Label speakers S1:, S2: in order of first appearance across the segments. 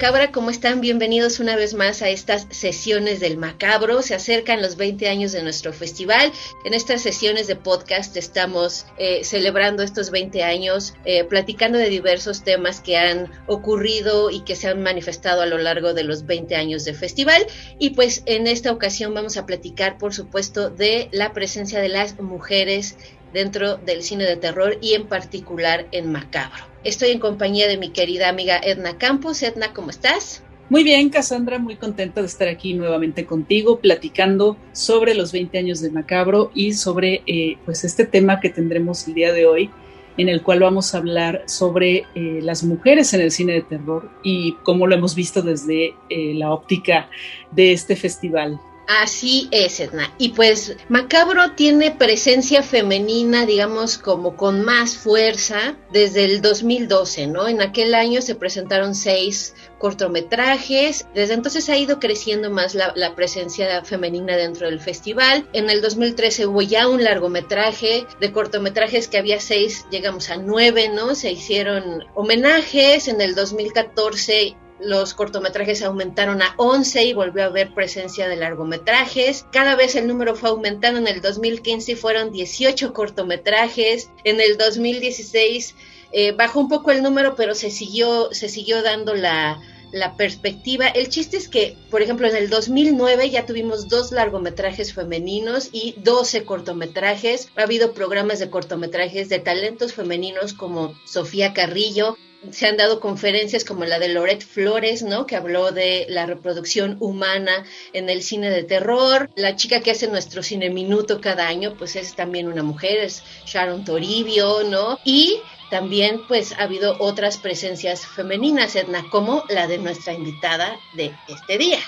S1: Macabra, ¿cómo están? Bienvenidos una vez más a estas sesiones del Macabro. Se acercan los 20 años de nuestro festival. En estas sesiones de podcast estamos eh, celebrando estos 20 años, eh, platicando de diversos temas que han ocurrido y que se han manifestado a lo largo de los 20 años de festival. Y pues en esta ocasión vamos a platicar, por supuesto, de la presencia de las mujeres dentro del cine de terror y en particular en Macabro. Estoy en compañía de mi querida amiga Edna Campos. Edna, ¿cómo estás?
S2: Muy bien, Cassandra, muy contenta de estar aquí nuevamente contigo, platicando sobre los 20 años de Macabro y sobre eh, pues este tema que tendremos el día de hoy, en el cual vamos a hablar sobre eh, las mujeres en el cine de terror y cómo lo hemos visto desde eh, la óptica de este festival.
S1: Así es, Edna. Y pues Macabro tiene presencia femenina, digamos, como con más fuerza desde el 2012, ¿no? En aquel año se presentaron seis cortometrajes. Desde entonces ha ido creciendo más la, presencia femenina dentro del festival. En el 2013 hubo ya un largometraje de cortometrajes que había seis, llegamos a nueve, ¿no? Se hicieron homenajes. En el 2014 los cortometrajes aumentaron a 11 y volvió a haber presencia de largometrajes. Cada vez el número fue aumentando. En el 2015 fueron 18 cortometrajes. En el 2016 eh, bajó un poco el número, pero se siguió, se siguió dando la, la perspectiva. El chiste es que, por ejemplo, en el 2009 ya tuvimos dos largometrajes femeninos y 12 cortometrajes. Ha habido programas de cortometrajes de talentos femeninos como Sofía Carrillo, se han dado conferencias como la de Loret Flores, ¿no? Que habló de la reproducción humana en el cine de terror. La chica que hace nuestro cine minuto cada año, pues es también una mujer, es Sharon Toribio, ¿no? Y también pues ha habido otras presencias femeninas, Edna, como la de nuestra invitada de este día.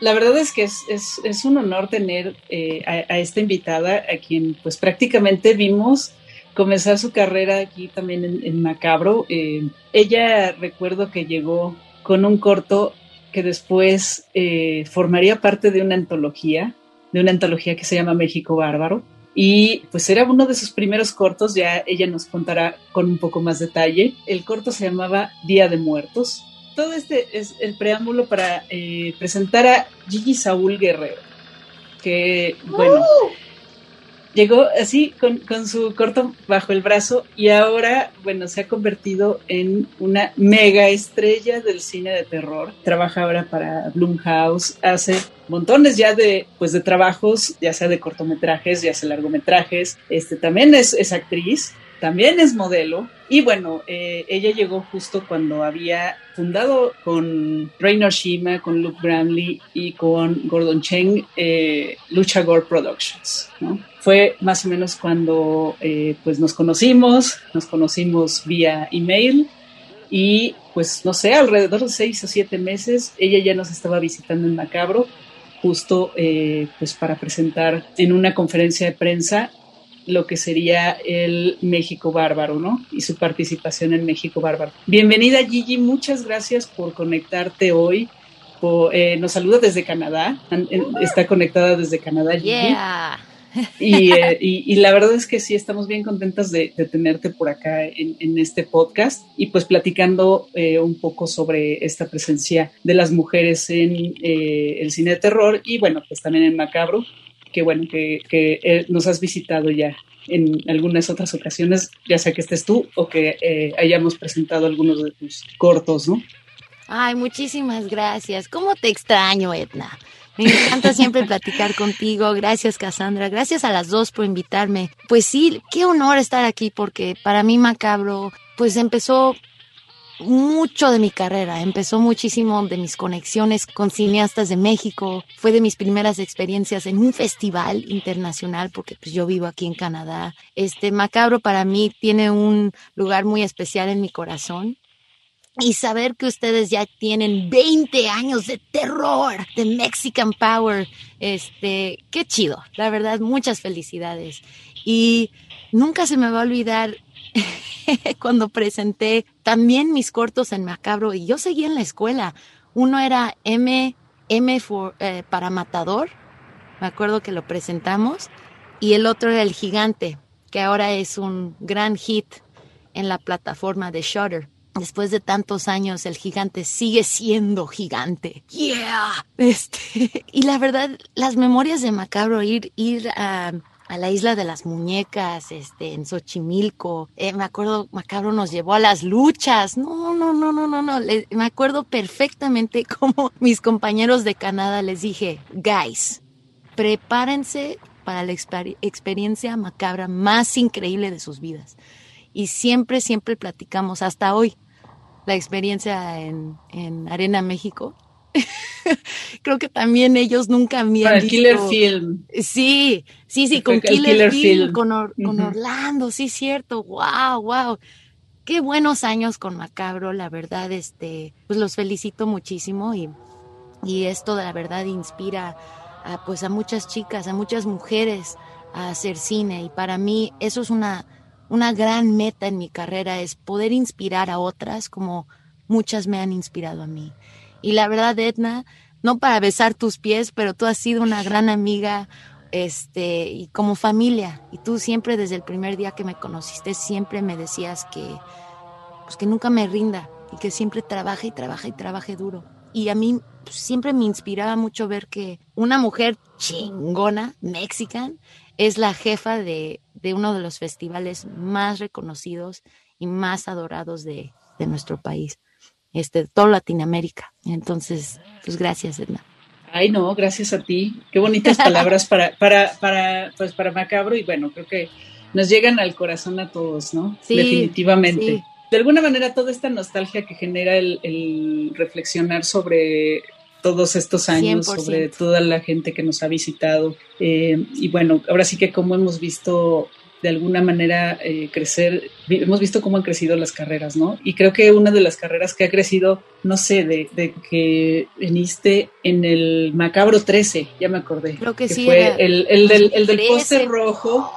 S2: La verdad es que es, es, es un honor tener eh, a, a, esta invitada, a quien pues prácticamente vimos comenzar su carrera aquí también en, Macabro. Eh, ella recuerdo que llegó con un corto que después eh, formaría parte de una antología, de una antología que se llama México Bárbaro. Y pues era uno de sus primeros cortos, ya ella nos contará con un poco más detalle. El corto se llamaba Día de Muertos. Todo este es el preámbulo para eh, presentar a Gigi Saúl Guerrero, que bueno, llegó así con, su corto bajo el brazo y ahora, bueno, se ha convertido en una mega estrella del cine de terror. Trabaja ahora para Blumhouse, hace montones ya de, pues, de trabajos, ya sea de cortometrajes, ya sea largometrajes. Este, también es, es actriz, también es modelo. Y bueno, eh, ella llegó justo cuando había fundado con Raynor Shima, con Luke Bramley y con Gordon Cheng eh, Lucha Gore Productions. Fue más o menos cuando eh, pues nos conocimos, nos conocimos vía email y pues no sé, alrededor de seis o siete meses ella ya nos estaba visitando en Macabro justo pues para presentar en una conferencia de prensa lo que sería el México Bárbaro, ¿no? Y su participación en México Bárbaro. Bienvenida Gigi, muchas gracias por conectarte hoy. Eh, nos saluda desde Canadá, está conectada desde Canadá. Gigi. Eh, y, la verdad es que sí, estamos bien contentas de, tenerte por acá en, este podcast y pues platicando eh, un poco sobre esta presencia de las mujeres en el cine de terror y bueno, pues también en Macabro que bueno, que, eh, nos has visitado ya en algunas otras ocasiones, ya sea que estés tú o que eh, hayamos presentado algunos de tus cortos, ¿no?
S3: Ay, muchísimas gracias. ¿Cómo te extraño, Edna? Me encanta siempre platicar contigo. Gracias, Cassandra. Gracias a las dos por invitarme. Pues sí, qué honor estar aquí porque para mí Macabro, pues empezó mucho de mi carrera, empezó muchísimo de mis conexiones con cineastas de México, fue de mis primeras experiencias en un festival internacional, porque pues yo vivo aquí en Canadá. Este Macabro para mí tiene un lugar muy especial en mi corazón. Y saber que ustedes ya tienen 20 años de terror, de Mexican Power, este, qué chido, la verdad, muchas felicidades. Y nunca se me va a olvidar cuando presenté también mis cortos en Macabro y yo seguía en la escuela. Uno era M, M eh, para Matador, me acuerdo que lo presentamos, y el otro era El Gigante, que ahora es un gran hit en la plataforma de Shutter. Después de tantos años, el gigante sigue siendo gigante. Yeah. Este, y la verdad, las memorias de Macabro, ir, ir a a la isla de las muñecas, este, en Xochimilco. Eh, me acuerdo, Macabro nos llevó a las luchas. No, no, no, no, no, no. me acuerdo perfectamente como mis compañeros de Canadá les dije, guys, prepárense para la experiencia macabra más increíble de sus vidas. Y siempre, siempre platicamos, hasta hoy, la experiencia en, en Arena México creo que también ellos nunca me
S2: han visto. Killer Film.
S3: Sí, sí, sí, con Killer, Film, Con, Orlando, sí, cierto. Wow, wow. Qué buenos años con Macabro, la verdad, este, pues los felicito muchísimo y, y esto de la verdad inspira a, pues a muchas chicas, a muchas mujeres a hacer cine y para mí eso es una, una gran meta en mi carrera, es poder inspirar a otras como muchas me han inspirado a mí. Y la verdad, Edna, no para besar tus pies, pero tú has sido una gran amiga, este, y como familia. Y tú siempre desde el primer día que me conociste, siempre me decías que, pues que nunca me rinda y que siempre trabaje y trabaje y trabaje duro. Y a mí pues, siempre me inspiraba mucho ver que una mujer chingona, mexican, es la jefa de, de uno de los festivales más reconocidos y más adorados de, de nuestro país este, toda Latinoamérica. Entonces, pues gracias, Edna.
S2: Ay, no, gracias a ti. Qué bonitas palabras para, para, para, pues para Macabro y bueno, creo que nos llegan al corazón a todos, ¿no? Sí, Definitivamente. De alguna manera, toda esta nostalgia que genera el, reflexionar sobre todos estos años, sobre toda la gente que nos ha visitado. Eh, y bueno, ahora sí que como hemos visto de alguna manera eh, crecer, hemos visto cómo han crecido las carreras, ¿no? Y creo que una de las carreras que ha crecido, no sé, de, que viniste en el Macabro 13, ya me acordé.
S3: Creo que, sí.
S2: Fue el, el, del, el del póster rojo,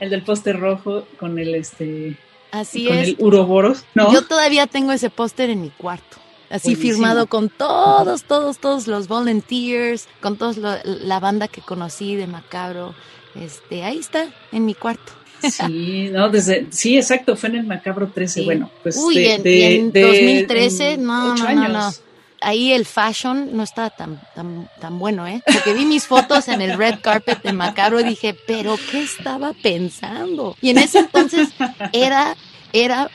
S2: el del póster rojo con el, este,
S3: Así
S2: con
S3: es.
S2: el Uroboros, ¿no?
S3: Yo todavía tengo ese póster en mi cuarto así firmado con todos, todos, todos los volunteers, con toda la banda que conocí de Macabro. Este, ahí está, en mi cuarto.
S2: Sí, no, desde, sí, exacto, fue en el Macabro 13, bueno, pues
S3: Uy,
S2: de,
S3: en, 2013, no, no, no, no, Ahí el fashion no estaba tan, tan, tan bueno, ¿eh? Porque vi mis fotos en el red carpet de Macabro y dije, pero ¿qué estaba pensando? Y en ese entonces era, era,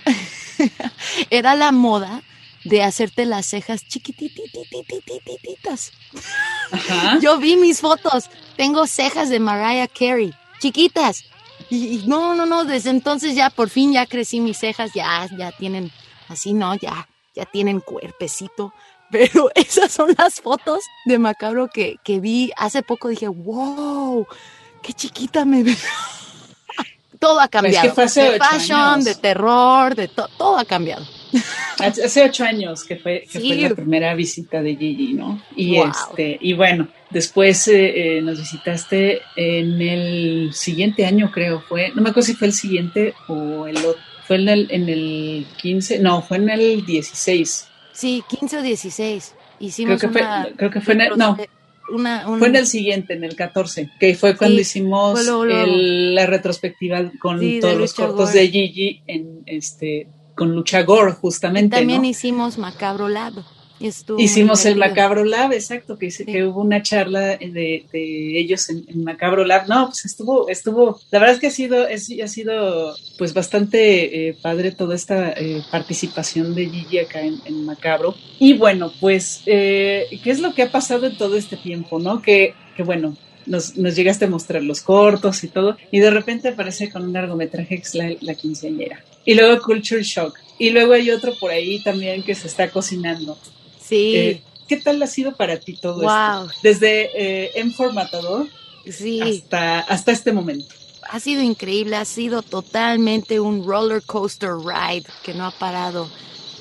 S3: era la moda de hacerte las cejas chiquititititititas. Yo vi mis fotos, tengo cejas de Mariah Carey, chiquitas. Y, no, no, no, desde entonces ya por fin ya crecí mis cejas, ya, ya tienen, así no, ya, ya tienen cuerpecito. Pero esas son las fotos de Macabro que, que vi hace poco. Dije, wow, qué chiquita me veo. todo ha pues cambiado. de fashion, de terror, de todo ha cambiado.
S2: Hace ocho años que fue, que fue la primera visita de Gigi, ¿no? Y este, y bueno, después eh, eh, nos visitaste en el siguiente año, creo, fue, no me acuerdo si fue el siguiente o el otro, fue en el, en el 15, no, fue en el 16.
S3: Sí, 15 o 16. Hicimos
S2: creo que fue, creo que fue en el, no. Fue en el siguiente, en el 14, que fue cuando hicimos la retrospectiva con todos los cortos de Gigi en este con Lucha Gore, justamente.
S3: también hicimos Macabro Lab.
S2: Hicimos el Macabro Lab, exacto, que, que hubo una charla de, ellos en, Macabro Lab. No, pues estuvo, estuvo, la verdad es que ha sido, ha sido pues bastante eh, padre toda esta eh, participación de Gigi acá en, Macabro. Y bueno, pues, eh, ¿qué es lo que ha pasado en todo este tiempo, no? Que, que bueno, nos, llegaste a mostrar los cortos y todo, y de repente aparece con un largometraje que es la, la quinceañera. Y luego Culture Shock. Y luego hay otro por ahí también que se está cocinando.
S3: Sí. Eh,
S2: ¿Qué tal ha sido para ti todo esto? Desde eh, en formatador
S3: sí.
S2: hasta, hasta este momento.
S3: Ha sido increíble, ha sido totalmente un roller coaster ride que no ha parado.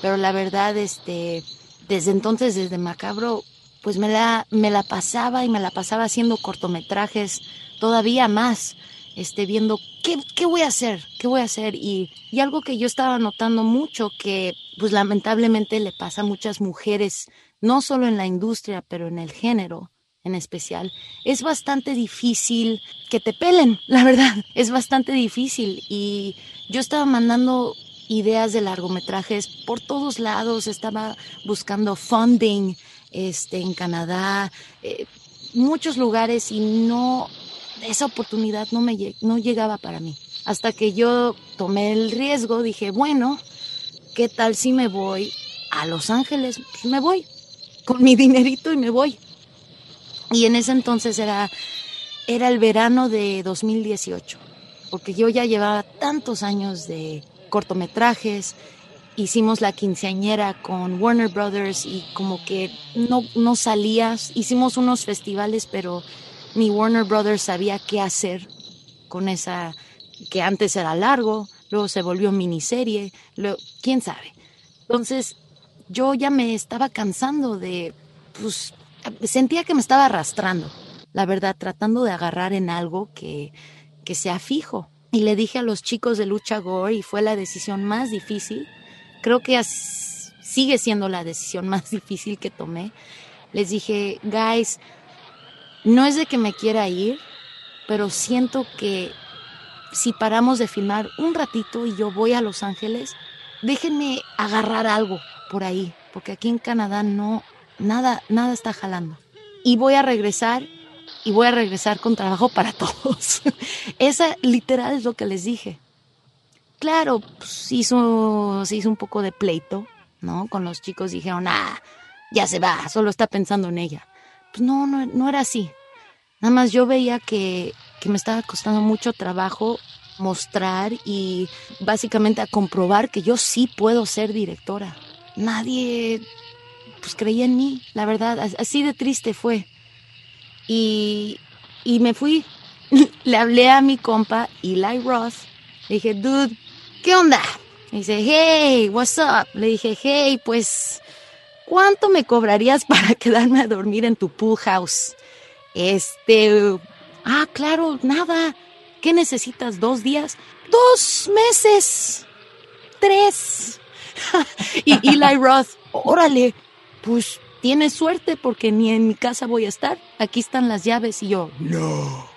S3: Pero la verdad, este, desde entonces, desde Macabro, pues me la, me la pasaba y me la pasaba haciendo cortometrajes todavía más, este, viendo qué, qué voy a hacer, qué voy a hacer. Y, y algo que yo estaba notando mucho, que pues lamentablemente le pasa a muchas mujeres no solo en la industria, pero en el género en especial, es bastante difícil que te pelen, la verdad, es bastante difícil. Y yo estaba mandando ideas de largometrajes por todos lados, estaba buscando funding este, en Canadá, eh, muchos lugares y no, esa oportunidad no, me, no llegaba para mí. Hasta que yo tomé el riesgo, dije, bueno, ¿qué tal si me voy a Los Ángeles? Pues me voy, con mi dinerito y me voy. Y en ese entonces era, era el verano de 2018, porque yo ya llevaba tantos años de cortometrajes, hicimos la quinceañera con Warner Brothers y como que no, no salías, hicimos unos festivales, pero ni Warner Brothers sabía qué hacer con esa, que antes era largo, luego se volvió miniserie, luego, quién sabe. Entonces yo ya me estaba cansando de, pues, sentía que me estaba arrastrando, la verdad, tratando de agarrar en algo que, que sea fijo. Y le dije a los chicos de Lucha Gore, y fue la decisión más difícil, creo que sigue siendo la decisión más difícil que tomé. Les dije, guys, no es de que me quiera ir, pero siento que si paramos de filmar un ratito y yo voy a Los Ángeles, déjenme agarrar algo, por ahí, porque aquí en Canadá no, nada, nada está jalando. Y voy a regresar y voy a regresar con trabajo para todos. Esa literal es lo que les dije. Claro, pues hizo, se hizo un poco de pleito, ¿no? Con los chicos dijeron, ah, ya se va, solo está pensando en ella. Pues no, no, no era así. Nada más yo veía que, me estaba costando mucho trabajo mostrar y básicamente a comprobar que yo sí puedo ser directora nadie pues creía en mí, la verdad, así de triste fue. Y, y me fui, le hablé a mi compa Eli Roth, le dije, dude, ¿qué onda? Dice, hey, what's up? Le dije, hey, pues, ¿cuánto me cobrarías para quedarme a dormir en tu pool house? Este, ah, claro, nada. ¿Qué necesitas? ¿Dos días? Dos meses. Tres. y Eli Roth, órale, pues tienes suerte porque ni en mi casa voy a estar. Aquí están las llaves y yo, no.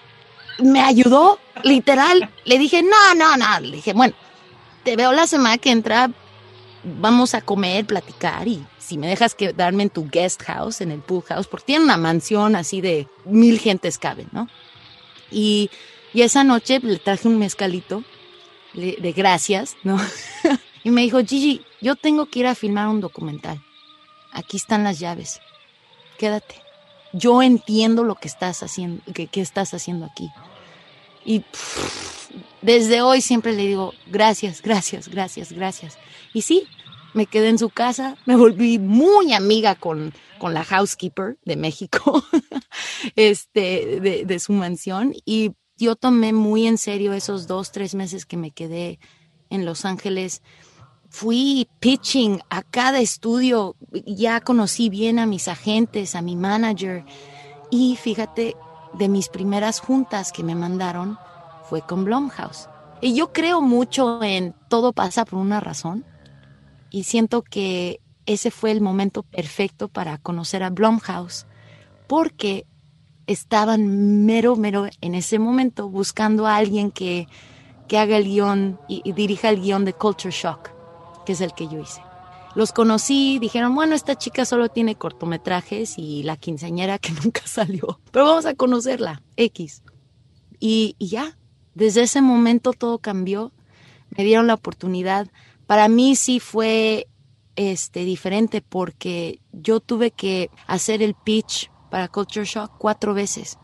S3: Me ayudó, literal. Le dije, no, no, no. Le dije, bueno, te veo la semana que entra, vamos a comer, platicar y si me dejas quedarme en tu guest house, en el pool house, porque tiene una mansión así de mil gentes caben, ¿no? Y, y esa noche le traje un mezcalito de gracias, ¿no? y me dijo, Gigi, yo tengo que ir a filmar un documental. Aquí están las llaves. Quédate. Yo entiendo lo que estás haciendo, que, estás haciendo aquí. Y desde hoy siempre le digo, gracias, gracias, gracias, gracias. Y sí, me quedé en su casa, me volví muy amiga con, con la housekeeper de México, este, de, de, su mansión, y yo tomé muy en serio esos dos, tres meses que me quedé en Los Ángeles fui pitching a cada estudio, ya conocí bien a mis agentes, a mi manager y fíjate, de mis primeras juntas que me mandaron fue con Blumhouse. Y yo creo mucho en todo pasa por una razón y siento que ese fue el momento perfecto para conocer a Blumhouse porque estaban mero, mero en ese momento buscando a alguien que, que haga el guion y, y dirija el guion de Culture Shock que es el que yo hice. Los conocí, dijeron, bueno, esta chica solo tiene cortometrajes y la quinceañera que nunca salió, pero vamos a conocerla, X. Y, y ya, desde ese momento todo cambió, me dieron la oportunidad. Para mí sí fue este, diferente porque yo tuve que hacer el pitch para Culture Shock cuatro veces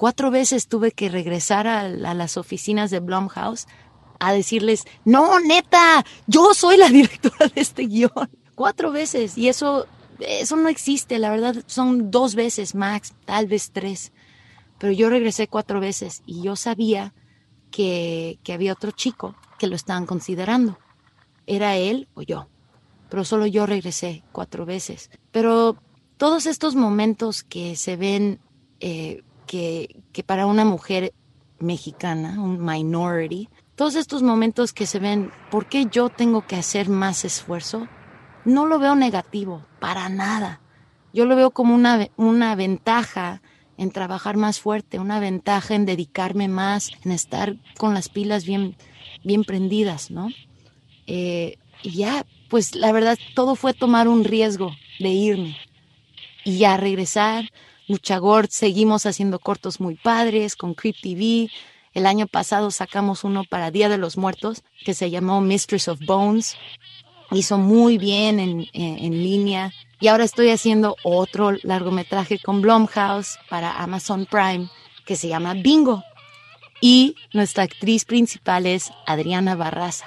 S3: cuatro veces tuve que regresar a, las oficinas de Blumhouse a decirles, no, neta, yo soy la directora de este guion. Cuatro veces. Y eso, eso no existe. La verdad, son dos veces max, tal vez tres. Pero yo regresé cuatro veces y yo sabía que, había otro chico que lo estaban considerando. Era él o yo. Pero solo yo regresé cuatro veces. Pero todos estos momentos que se ven eh, que, que para una mujer mexicana, un minority, todos estos momentos que se ven, ¿por qué yo tengo que hacer más esfuerzo? No lo veo negativo, para nada. Yo lo veo como una, una ventaja en trabajar más fuerte, una ventaja en dedicarme más, en estar con las pilas bien, bien prendidas, ¿no? Eh, y ya, pues la verdad, todo fue tomar un riesgo de irme y ya regresar. Luchagor, seguimos haciendo cortos muy padres con Creep TV. El año pasado sacamos uno para Día de los Muertos que se llamó Mistress of Bones. Hizo muy bien en, en, línea. Y ahora estoy haciendo otro largometraje con Blumhouse para Amazon Prime que se llama Bingo. Y nuestra actriz principal es Adriana Barraza.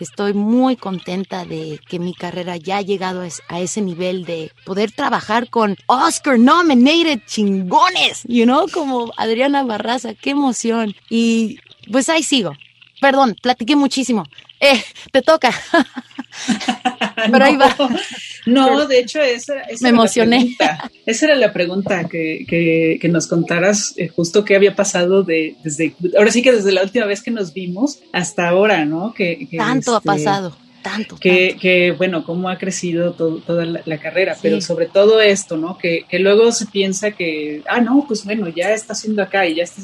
S3: Estoy muy contenta de que mi carrera ya ha llegado a ese nivel de poder trabajar con Oscar nominated chingones, you know, como Adriana Barraza, qué emoción. Y pues ahí sigo. Perdón, platiqué muchísimo. Eh, te toca.
S2: Pero ahí va. No, de hecho, esa,
S3: me emocioné.
S2: esa era la pregunta que, que, nos contaras eh, justo qué había pasado de, desde, ahora sí que desde la última vez que nos vimos hasta ahora, ¿no? Que,
S3: Tanto ha este, pasado. Tanto,
S2: que, que, bueno, cómo ha crecido toda la, carrera, pero sobre todo esto, ¿no? Que, que, luego se piensa que, ah, no, pues bueno, ya está haciendo acá y ya está,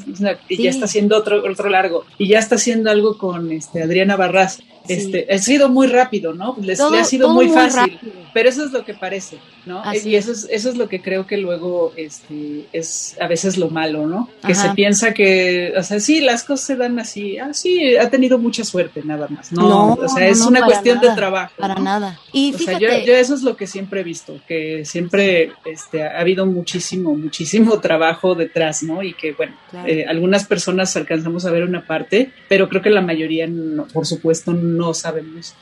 S2: ya está haciendo otro, otro largo y ya está haciendo algo con este, Adriana Barras. Este, ha sido muy rápido, ¿no? Les, le ha sido muy, fácil, pero eso es lo que parece, ¿no? y eso es, eso es lo que creo que luego este, es a veces lo malo, ¿no? Que se piensa que, o sea, sí, las cosas se dan así, ah, sí, ha tenido mucha suerte nada más, ¿no? o sea, es una cuestión de trabajo.
S3: Para nada. Y
S2: o sea, yo, eso es lo que siempre he visto, que siempre este, ha habido muchísimo, muchísimo trabajo detrás, ¿no? Y que, bueno, eh, algunas personas alcanzamos a ver una parte, pero creo que la mayoría, por supuesto, no no sabemos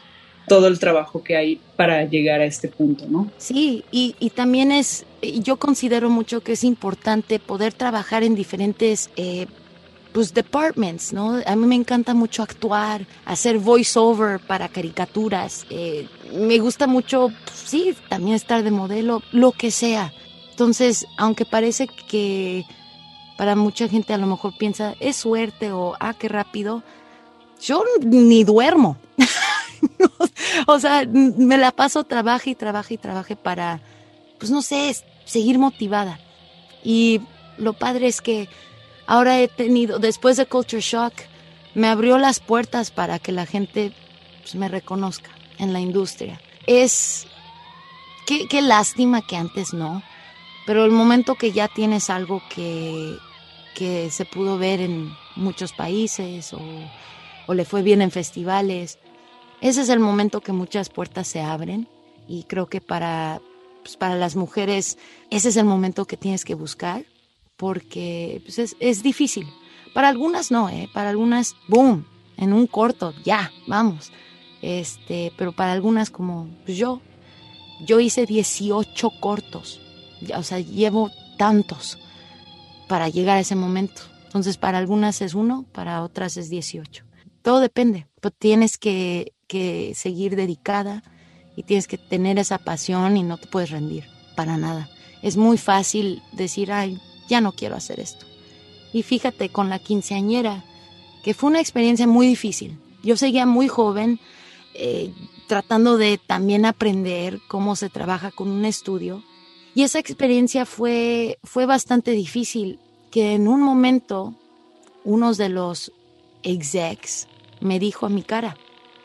S2: todo el trabajo que hay para llegar a este punto, ¿no?
S3: Sí, y, y también es, yo considero mucho que es importante poder trabajar en diferentes... Eh, pues departments, ¿no? A mí me encanta mucho actuar, hacer voiceover para caricaturas. Eh, me gusta mucho, pues, sí, también estar de modelo, lo que sea. Entonces, aunque parece que para mucha gente a lo mejor piensa, es suerte o, ah, qué rápido, yo ni duermo. o sea, me la paso trabaje y trabaje y trabaje para, pues no sé, seguir motivada. Y lo padre es que ahora he tenido, después de Culture Shock, me abrió las puertas para que la gente pues, me reconozca en la industria. Es, qué, qué lástima que antes no, pero el momento que ya tienes algo que, que se pudo ver en muchos países o, o le fue bien en festivales, ese es el momento que muchas puertas se abren y creo que para, pues, para las mujeres ese es el momento que tienes que buscar porque pues, es, es, difícil. Para algunas no, ¿eh? para algunas, boom, en un corto, ya, vamos. Este, pero para algunas como yo, yo hice 18 cortos, o sea, llevo tantos para llegar a ese momento. Entonces, para algunas es uno, para otras es 18. Todo depende, pero tienes que que seguir dedicada y tienes que tener esa pasión y no te puedes rendir para nada. Es muy fácil decir, ay, ya no quiero hacer esto. Y fíjate con la quinceañera, que fue una experiencia muy difícil. Yo seguía muy joven, eh, tratando de también aprender cómo se trabaja con un estudio. Y esa experiencia fue, fue bastante difícil, que en un momento uno de los execs me dijo a mi cara,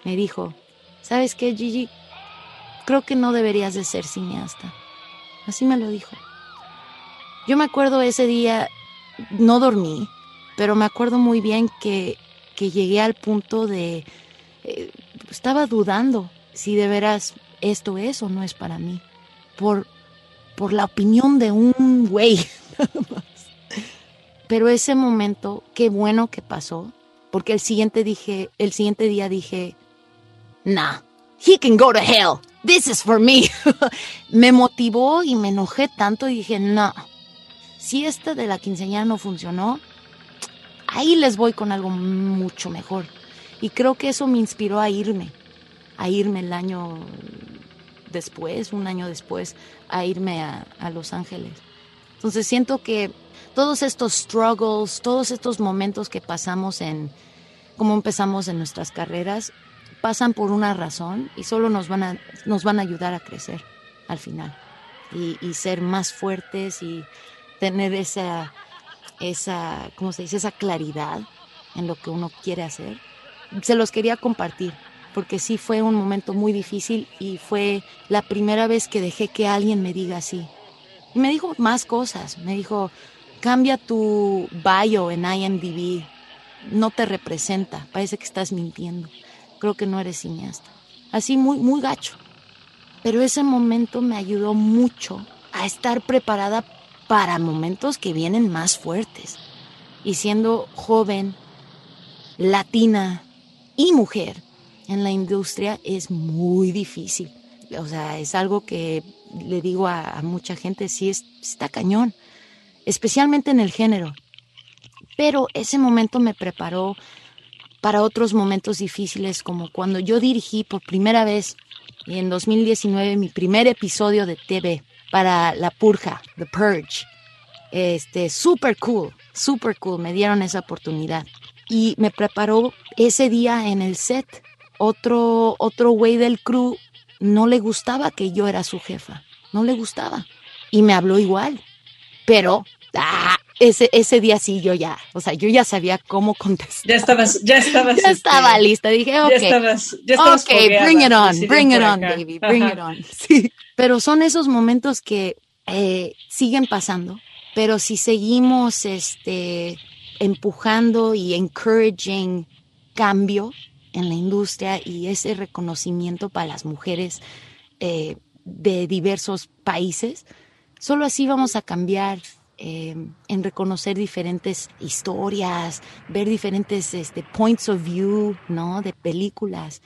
S3: me dijo, ¿sabes qué, Gigi? Creo que no deberías de ser cineasta. Así me lo dijo. Yo me acuerdo ese día, no dormí, pero me acuerdo muy bien que, que llegué al punto de... Eh, estaba dudando si de veras esto es o no es para mí. Por, por la opinión de un güey. Pero ese momento, qué bueno que pasó, porque el siguiente dije, el siguiente día dije, nah, he can go to hell. This is for me. me motivó y me enojé tanto y dije, no, si este de la quinceañera no funcionó, ahí les voy con algo mucho mejor. Y creo que eso me inspiró a irme, a irme el año después, un año después, a irme a, a Los Ángeles. Entonces siento que todos estos struggles, todos estos momentos que pasamos en, como empezamos en nuestras carreras, pasan por una razón y solo nos van a, nos van a ayudar a crecer al final y, y ser más fuertes y tener esa, esa, ¿cómo se dice? Esa claridad en lo que uno quiere hacer. Se los quería compartir porque sí fue un momento muy difícil y fue la primera vez que dejé que alguien me diga así. Y me dijo más cosas, me dijo, cambia tu bio en IMDb, no te representa, parece que estás mintiendo, creo que no eres cineasta. Así muy, muy gacho. Pero ese momento me ayudó mucho a estar preparada para momentos que vienen más fuertes. Y siendo joven, latina y mujer en la industria es muy difícil. O sea, es algo que le digo a, mucha gente, sí es, está cañón, especialmente en el género. Pero ese momento me preparó para otros momentos difíciles, como cuando yo dirigí por primera vez en 2019 mi primer episodio de TV para La Purja, The Purge. Este, super cool, super cool, me dieron esa oportunidad. Y me preparó ese día en el set. Otro, otro güey del crew no le gustaba que yo era su jefa, no le gustaba. Y me habló igual. Pero, ah, ese, ese día sí yo ya, o sea, yo ya sabía cómo contestar.
S2: Ya estabas, ya estabas.
S3: ya estaba
S2: este,
S3: lista, dije, ok.
S2: Ya estabas, ya estabas
S3: ok,
S2: fogueada,
S3: bring it on, bring it on, baby, bring
S2: Ajá.
S3: it on. Sí. Pero son esos momentos que eh, siguen pasando, pero si seguimos este, empujando y encouraging cambio en la industria y ese reconocimiento para las mujeres eh, de diversos países, solo así vamos a cambiar eh, en reconocer diferentes historias, ver diferentes este, points of view, ¿no? De películas.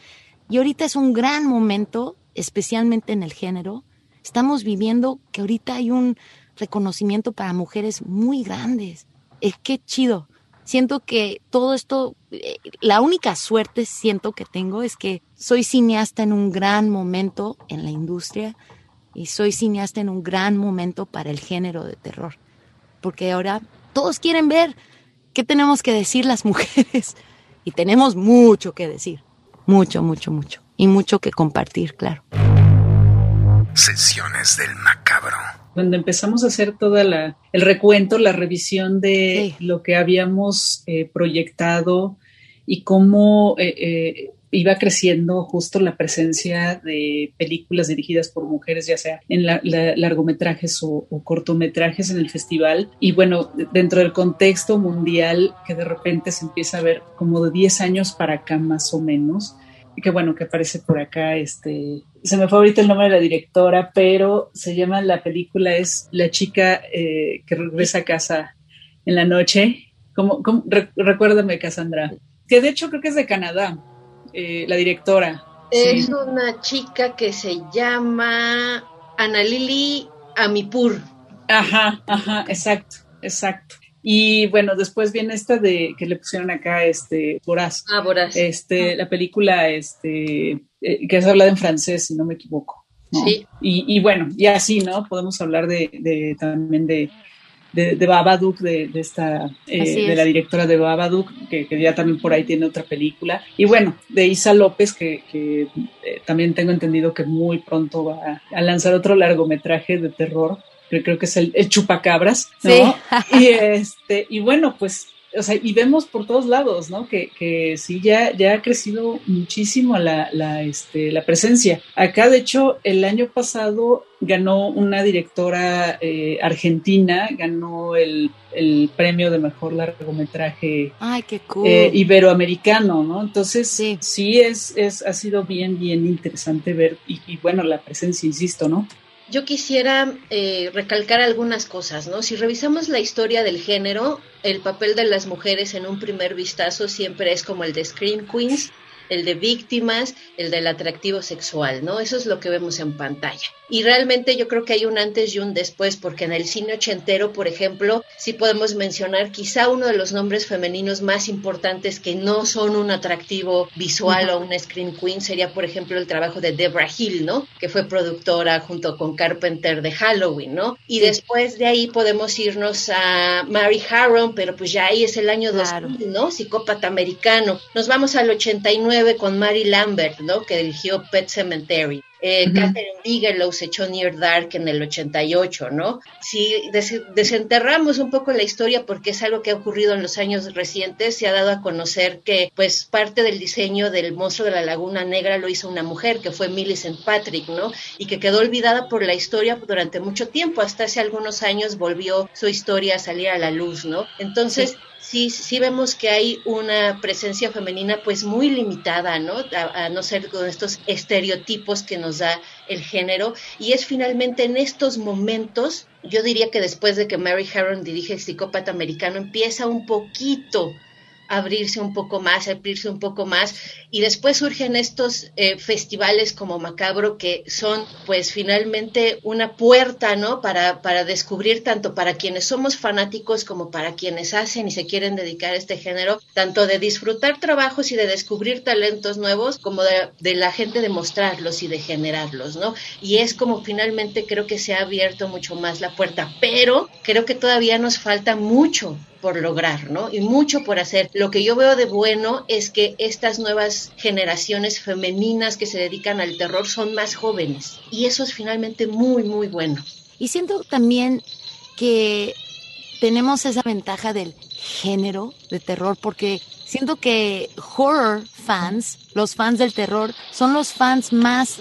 S3: Y ahorita es un gran momento, especialmente en el género. Estamos viviendo que ahorita hay un reconocimiento para mujeres muy grandes. Es que chido. Siento que todo esto, eh, la única suerte siento que tengo es que soy cineasta en un gran momento en la industria y soy cineasta en un gran momento para el género de terror. Porque ahora todos quieren ver qué tenemos que decir las mujeres. Y tenemos mucho que decir. Mucho, mucho, mucho. Y mucho que compartir, claro.
S4: Sesiones del macabro.
S2: Cuando empezamos a hacer toda la el recuento, la revisión de
S3: Sí.
S2: lo que habíamos eh, proyectado y cómo eh, eh, iba creciendo justo la presencia de películas dirigidas por mujeres, ya sea en la- la- largometrajes o, cortometrajes en el festival. Y bueno, dentro del contexto mundial que de repente se empieza a ver como de 10 años para acá más o menos, que bueno, que aparece por acá, este, se me fue ahorita el nombre de la directora, pero se llama, la película es La chica eh, que regresa a casa en la noche. Re- recuérdame, Cassandra. Que de hecho creo que es de Canadá, eh, la directora.
S1: Es
S2: Sí.
S1: una chica que se llama Analili Amipur.
S2: Ajá, ajá, exacto, exacto. Y bueno, después viene esta de que le pusieron acá, este, Voraz.
S1: Ah, voraz.
S2: Este, la película, este, eh, que es hablada en francés, si no me equivoco. ¿no?
S1: Sí.
S2: Y, y bueno, y así, ¿no? Podemos hablar de, de también de, de, de Babadook, de, de esta, eh, de la directora de Babadook, que, que ya también por ahí tiene otra película. Y bueno, de Isa López, que, que eh, también tengo entendido que muy pronto va a, a lanzar otro largometraje de terror, que creo que es el, el Chupacabras, ¿no?
S3: Sí.
S2: y este, y bueno, pues, o sea, y vemos por todos lados, ¿no? Que, que sí, ya, ya ha crecido muchísimo la, la, este, la presencia. Acá, de hecho, el año pasado ganó una directora eh, argentina, ganó el, el premio de mejor largometraje
S3: Ay, qué cool.
S2: eh, iberoamericano, ¿no? Entonces,
S3: Sí.
S2: sí, es, es, ha sido bien, bien interesante ver, y, y bueno, la presencia, insisto, ¿no?
S1: Yo quisiera eh, recalcar algunas cosas, ¿no? Si revisamos la historia del género, el papel de las mujeres en un primer vistazo siempre es como el de Scream Queens, el de víctimas, el del atractivo sexual, ¿no? Eso es lo que vemos en pantalla. Y realmente yo creo que hay un antes y un después, porque en el cine ochentero, por ejemplo, sí podemos mencionar quizá uno de los nombres femeninos más importantes que no son un atractivo visual o un screen queen sería, por ejemplo, el trabajo de Debra Hill, ¿no? Que fue productora junto con Carpenter de Halloween, ¿no? Y después de ahí podemos irnos a Mary Harron, pero pues ya ahí es el año 2000, ¿no? Psicópata americano. Nos vamos al 89 con Mary Lambert, ¿no? Que dirigió Pet Cemetery. Eh, Catherine Bigelow se echó Near Dark en el 88, ¿no? Si desenterramos un poco la historia, porque es algo que ha ocurrido en los años recientes, se ha dado a conocer que, pues, parte del diseño del monstruo de la Laguna Negra lo hizo una mujer, que fue Millicent Patrick, ¿no? Y que quedó olvidada por la historia durante mucho tiempo. Hasta hace algunos años volvió su historia a salir a la luz, ¿no? Entonces, sí, sí vemos que hay una presencia femenina pues muy limitada, ¿no? A, no ser con estos estereotipos que nos da el género. Y es finalmente en estos momentos, yo diría que después de que Mary Harron dirige el psicópata americano, empieza un poquito abrirse un poco más, abrirse un poco más. Y después surgen estos eh, festivales como Macabro que son pues finalmente una puerta, ¿no? Para, para descubrir tanto para quienes somos fanáticos como para quienes hacen y se quieren dedicar a este género, tanto de disfrutar trabajos y de descubrir talentos nuevos como de, de la gente de mostrarlos y de generarlos, ¿no? Y es como finalmente creo que se ha abierto mucho más la puerta, pero creo que todavía nos falta mucho por lograr, ¿no? Y mucho por hacer. Lo que yo veo de bueno es que estas nuevas generaciones femeninas que se dedican al terror son más jóvenes. Y eso es finalmente muy, muy bueno.
S3: Y siento también que tenemos esa ventaja del género de terror porque siento que horror fans, los fans del terror, son los fans más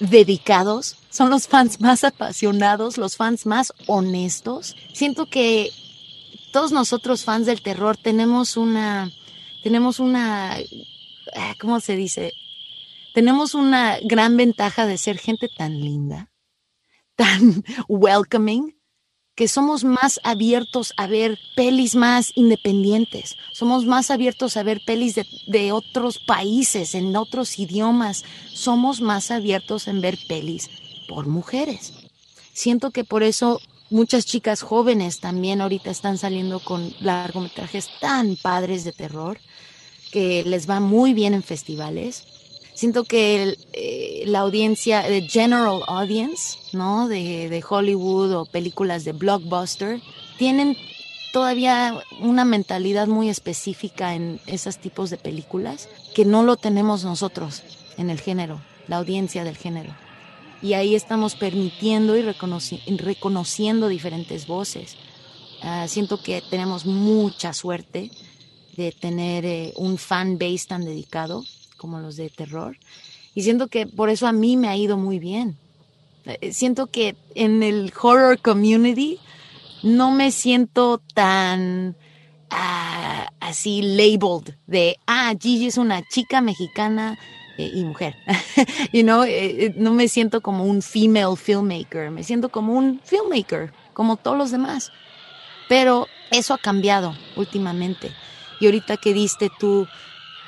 S3: dedicados, son los fans más apasionados, los fans más honestos. Siento que todos nosotros fans del terror tenemos una, tenemos una, ah, ¿cómo se dice? Tenemos una gran ventaja de ser gente tan linda, tan welcoming, que somos más abiertos a ver pelis más independientes, somos más abiertos a ver pelis de, de, otros países, en otros idiomas, somos más abiertos en ver pelis por mujeres. Siento que por eso Muchas chicas jóvenes también ahorita están saliendo con largometrajes tan padres de terror que les va muy bien en festivales. Siento que eh, la audiencia, general audience, ¿no? De, de Hollywood o películas de blockbuster, tienen todavía una mentalidad muy específica en esos tipos de películas que no lo tenemos nosotros en el género, la audiencia del género y ahí estamos permitiendo y reconociendo diferentes voces. Ah, siento que tenemos mucha suerte de tener eh, un fan base tan dedicado como los de terror y siento que por eso a mí me ha ido muy bien. Eh, siento que en el horror community no me siento tan ah, así labeled de, ah, Gigi es una chica mexicana y mujer. you know, eh, eh, no me siento como un female filmmaker, me siento como un filmmaker, como todos los demás. Pero eso ha cambiado últimamente. Y ahorita que diste tú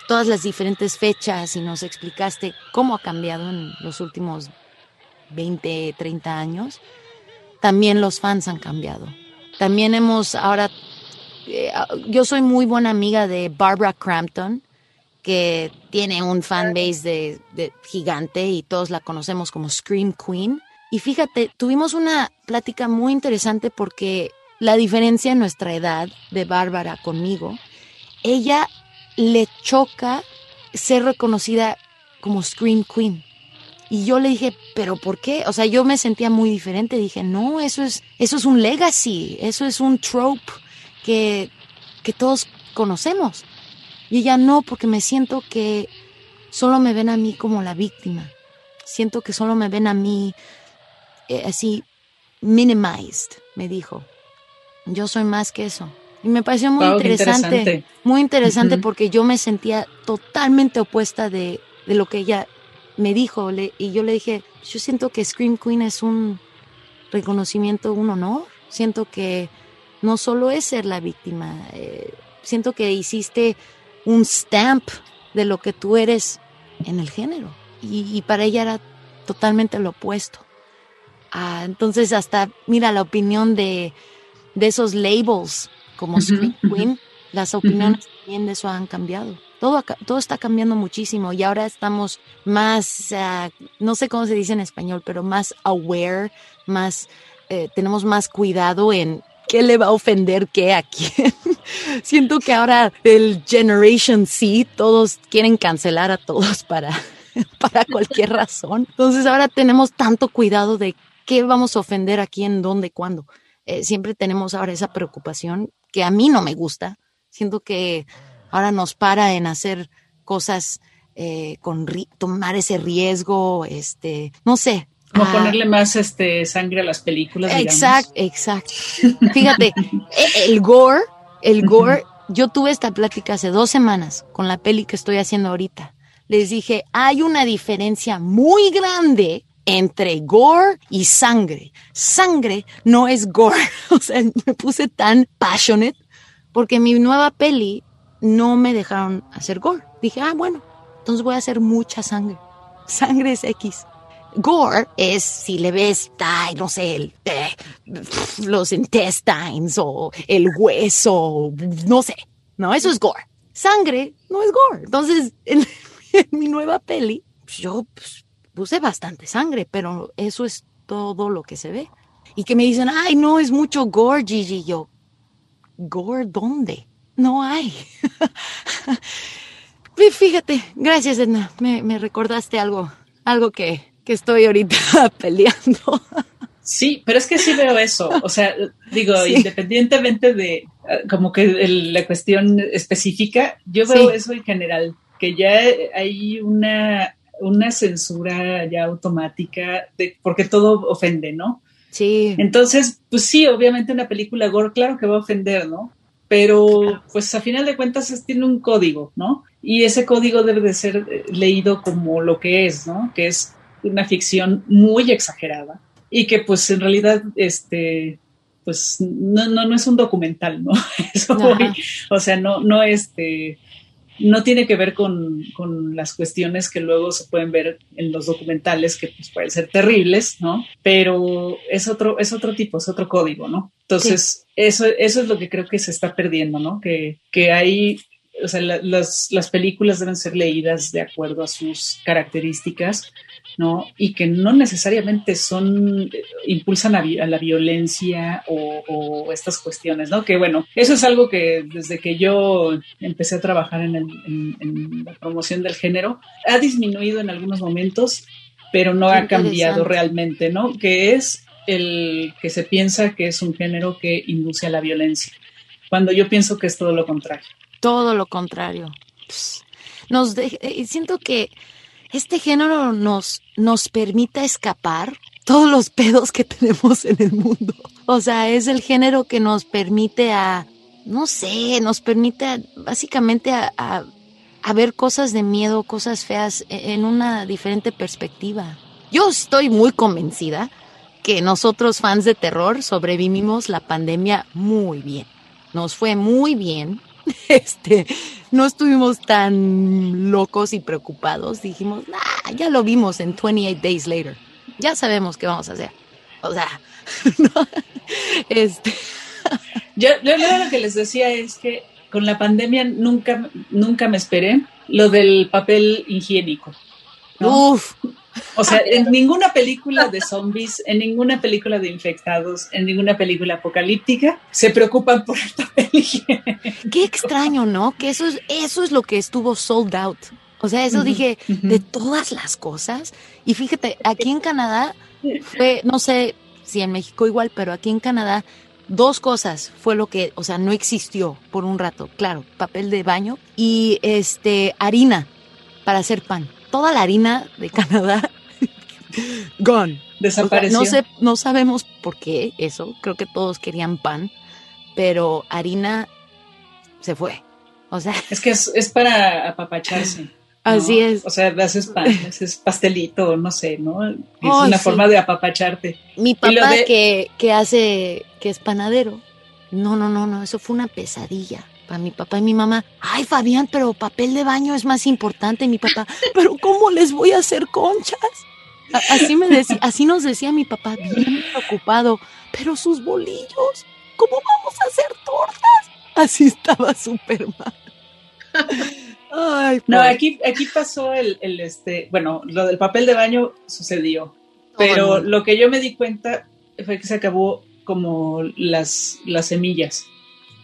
S3: todas las diferentes fechas y nos explicaste cómo ha cambiado en los últimos 20, 30 años, también los fans han cambiado. También hemos ahora, yo soy muy buena amiga de Barbara Crampton, que tiene un fanbase de, gigante y todos la conocemos como Scream Queen. Y fíjate, tuvimos una plática muy interesante porque la diferencia en nuestra edad de Bárbara conmigo, ella le choca ser reconocida como Scream Queen. Y yo le dije, ¿pero por qué? O sea, yo me sentía muy diferente. Dije, no, eso es, eso es un legacy, eso es un trope que, que todos conocemos. Y ella no, porque me siento que solo me ven a mí como la víctima. Siento que solo me ven a mí eh, así minimized, me dijo. Yo soy más que eso. Y me pareció muy interesante, muy interesante porque yo me sentía totalmente opuesta de, de, lo que ella me dijo, y yo le dije, yo siento que Scream Queen es un reconocimiento, un honor. Siento que no solo es ser la víctima, eh, siento que hiciste un stamp de lo que tú eres en el género. Y, para ella era totalmente lo opuesto. Ah, entonces hasta, mira, la opinión de, de esos labels como Scream Queen, las opiniones también de eso han cambiado. Todo, todo está cambiando muchísimo y ahora estamos más, ah, no sé cómo se dice en español, pero más aware, más, eh, tenemos más cuidado en qué le va a ofender qué a quién. Siento que ahora el Generation C, todos quieren cancelar a todos para, para cualquier razón. Entonces ahora tenemos tanto cuidado de qué vamos a ofender a quién, dónde, cuándo. Eh, siempre tenemos ahora esa preocupación que a mí no me gusta. Siento que ahora nos para en hacer cosas eh, con tomar ese riesgo, este, no sé.
S2: Como ah. ponerle más este sangre a las películas.
S3: Exacto, exacto. Fíjate, e, el gore, el gore, yo tuve esta plática hace dos semanas con la peli que estoy haciendo ahorita. Les dije, hay una diferencia muy grande entre gore y sangre. Sangre no es gore. O sea, me puse tan passionate porque mi nueva peli no me dejaron hacer gore. Dije, ah, bueno, entonces voy a hacer mucha sangre. Sangre es X. Gore es si le ves, ay, no sé, eh, los intestines o el hueso, no sé. No, eso es gore. Sangre no es gore. Entonces, en, mi nueva peli, yo pues, puse bastante sangre, pero eso es todo lo que se ve. Y que me dicen, ay, no, es mucho gore, Gigi. Yo, ¿gore dónde? no hay. Fíjate, gracias Edna, me, recordaste algo, algo que, estoy ahorita peleando.
S2: Sí, pero es que sí veo eso. O sea, digo, independientemente de como que la cuestión específica, yo veo eso en general, que ya hay una, una censura ya automática de, porque todo ofende, ¿no?
S3: Sí.
S2: Entonces, pues sí, obviamente una película gore, claro que va a ofender, ¿no? pero pues a final de cuentas tiene un código, ¿no? Y ese código debe de ser eh, leído como lo que es, ¿no? Que es una ficción muy exagerada y que pues en realidad este pues no, no, no es un documental, ¿no? Eso o sea, no, no este no tiene que ver con, las cuestiones que luego se pueden ver en los documentales que pues, pueden ser terribles, ¿no? Pero es otro, es otro tipo, es otro código, ¿no? Entonces, eso, eso es lo que creo que se está perdiendo, ¿no? Que, que hay, o sea, las, las películas deben ser leídas de acuerdo a sus características ¿no? Y que no necesariamente son, impulsan a, la violencia o, estas cuestiones, ¿no? Que bueno, eso es algo que desde que yo empecé a trabajar en, en la promoción del género, ha disminuido en algunos momentos, pero no ha cambiado realmente, ¿no? Que es el que se piensa que es un género que induce a la violencia, cuando yo pienso que es todo lo contrario.
S3: Todo lo contrario. Nos eh, siento que este género nos, nos permite escapar todos los pedos que tenemos en el mundo. O sea, es el género que nos permite a, no sé, nos permite básicamente a, a, ver cosas de miedo, cosas feas e, en una diferente perspectiva. Yo estoy muy convencida que nosotros fans de terror sobrevivimos la pandemia muy bien. Nos fue muy bien este, no estuvimos tan locos y preocupados. Dijimos, ya lo vimos en 28 Days Later. Ya sabemos qué vamos a hacer. O sea, este.
S2: yo, lo que les decía es que con la pandemia nunca, nunca me esperé lo del papel higiénico.
S3: Uf,
S2: o sea, en ninguna película de zombies, en ninguna película de infectados, en ninguna película apocalíptica se preocupan por el papel
S3: Qué extraño, ¿no? Que eso es, eso es lo que estuvo sold out. O sea, eso dije, de todas las cosas. Y fíjate, aquí en Canadá fue, no sé si en México igual, pero aquí en Canadá dos cosas fue lo que, o sea, no existió por un rato. Claro, papel de baño y este harina para hacer pan toda la harina de Canadá, gone.
S2: Desapareció.
S3: no, sé, no sabemos por qué eso. Creo que todos querían pan, pero harina se fue. O sea.
S2: Es que es, para apapacharse.
S3: Así es.
S2: O sea, haces, pan, haces pastelito, no sé, ¿no? Es una forma de apapacharte.
S3: Mi papá que, que hace, que es panadero. No, no, no, no, eso fue una pesadilla para mi papá y mi mamá. Ay, Fabián, pero papel de baño es más importante. mi papá, pero ¿cómo les voy a hacer conchas? Así me decía, así nos decía mi papá, bien preocupado. Pero sus bolillos, ¿cómo vamos a hacer tortas? Así estaba Superman.
S2: Ay, no, aquí, aquí pasó el, el, este, bueno, lo del papel de baño sucedió, pero lo que yo me di cuenta fue que se acabó como las, las semillas.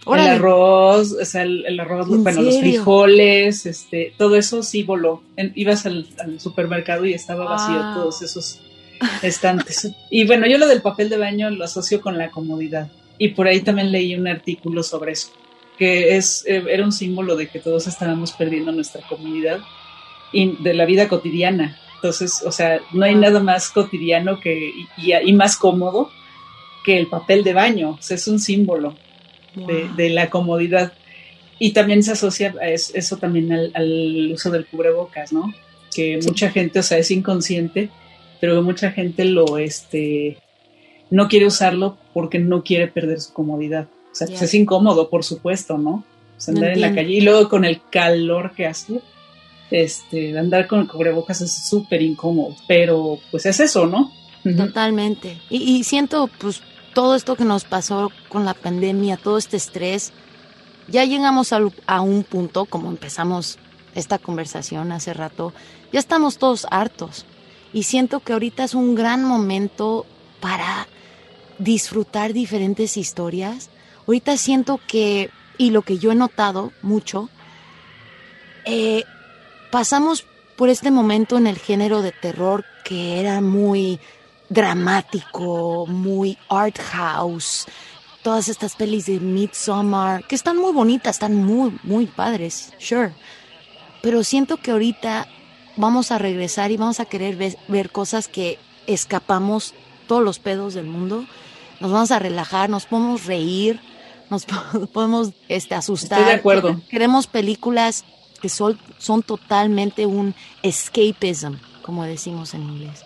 S2: El arroz, o sea, el, arroz, bueno, los frijoles, este, todo eso sí voló. ibas al, supermercado y estaba vacío todos esos estantes. y bueno, yo lo del papel de baño lo asocio con la comodidad. Y por ahí también leí un artículo sobre eso que es, eh, era un símbolo de que todos estábamos perdiendo nuestra comunidad y de la vida cotidiana. Entonces, o sea, no hay nada más cotidiano que, y, más cómodo que el papel de baño. O sea, es un símbolo de, la comodidad. Y también se asocia a eso, también al, uso del cubrebocas, ¿no? Que mucha gente, o sea, es inconsciente, pero mucha gente lo, este, no quiere usarlo porque no quiere perder su comodidad. O sea, pues es incómodo, por supuesto, ¿no? Pues andar en la calle y luego con el calor que hace, este, andar con cubrebocas es súper incómodo, pero pues es eso, ¿no?
S3: Totalmente. Y, siento, pues, todo esto que nos pasó con la pandemia, todo este estrés, ya llegamos a, un punto, como empezamos esta conversación hace rato, ya estamos todos hartos. Y siento que ahorita es un gran momento para disfrutar diferentes historias Ahorita siento que, y lo que yo he notado mucho, eh, pasamos por este momento en el género de terror que era muy dramático, muy art house, todas estas pelis de Midsommar, que están muy bonitas, están muy, muy padres, sure. Pero siento que ahorita vamos a regresar y vamos a querer ver, ver cosas que escapamos todos los pedos del mundo. Nos vamos a relajar, nos podemos reír, nos podemos este, asustar.
S2: Estoy de acuerdo.
S3: Queremos películas que son, son totalmente un escapism, como decimos en inglés.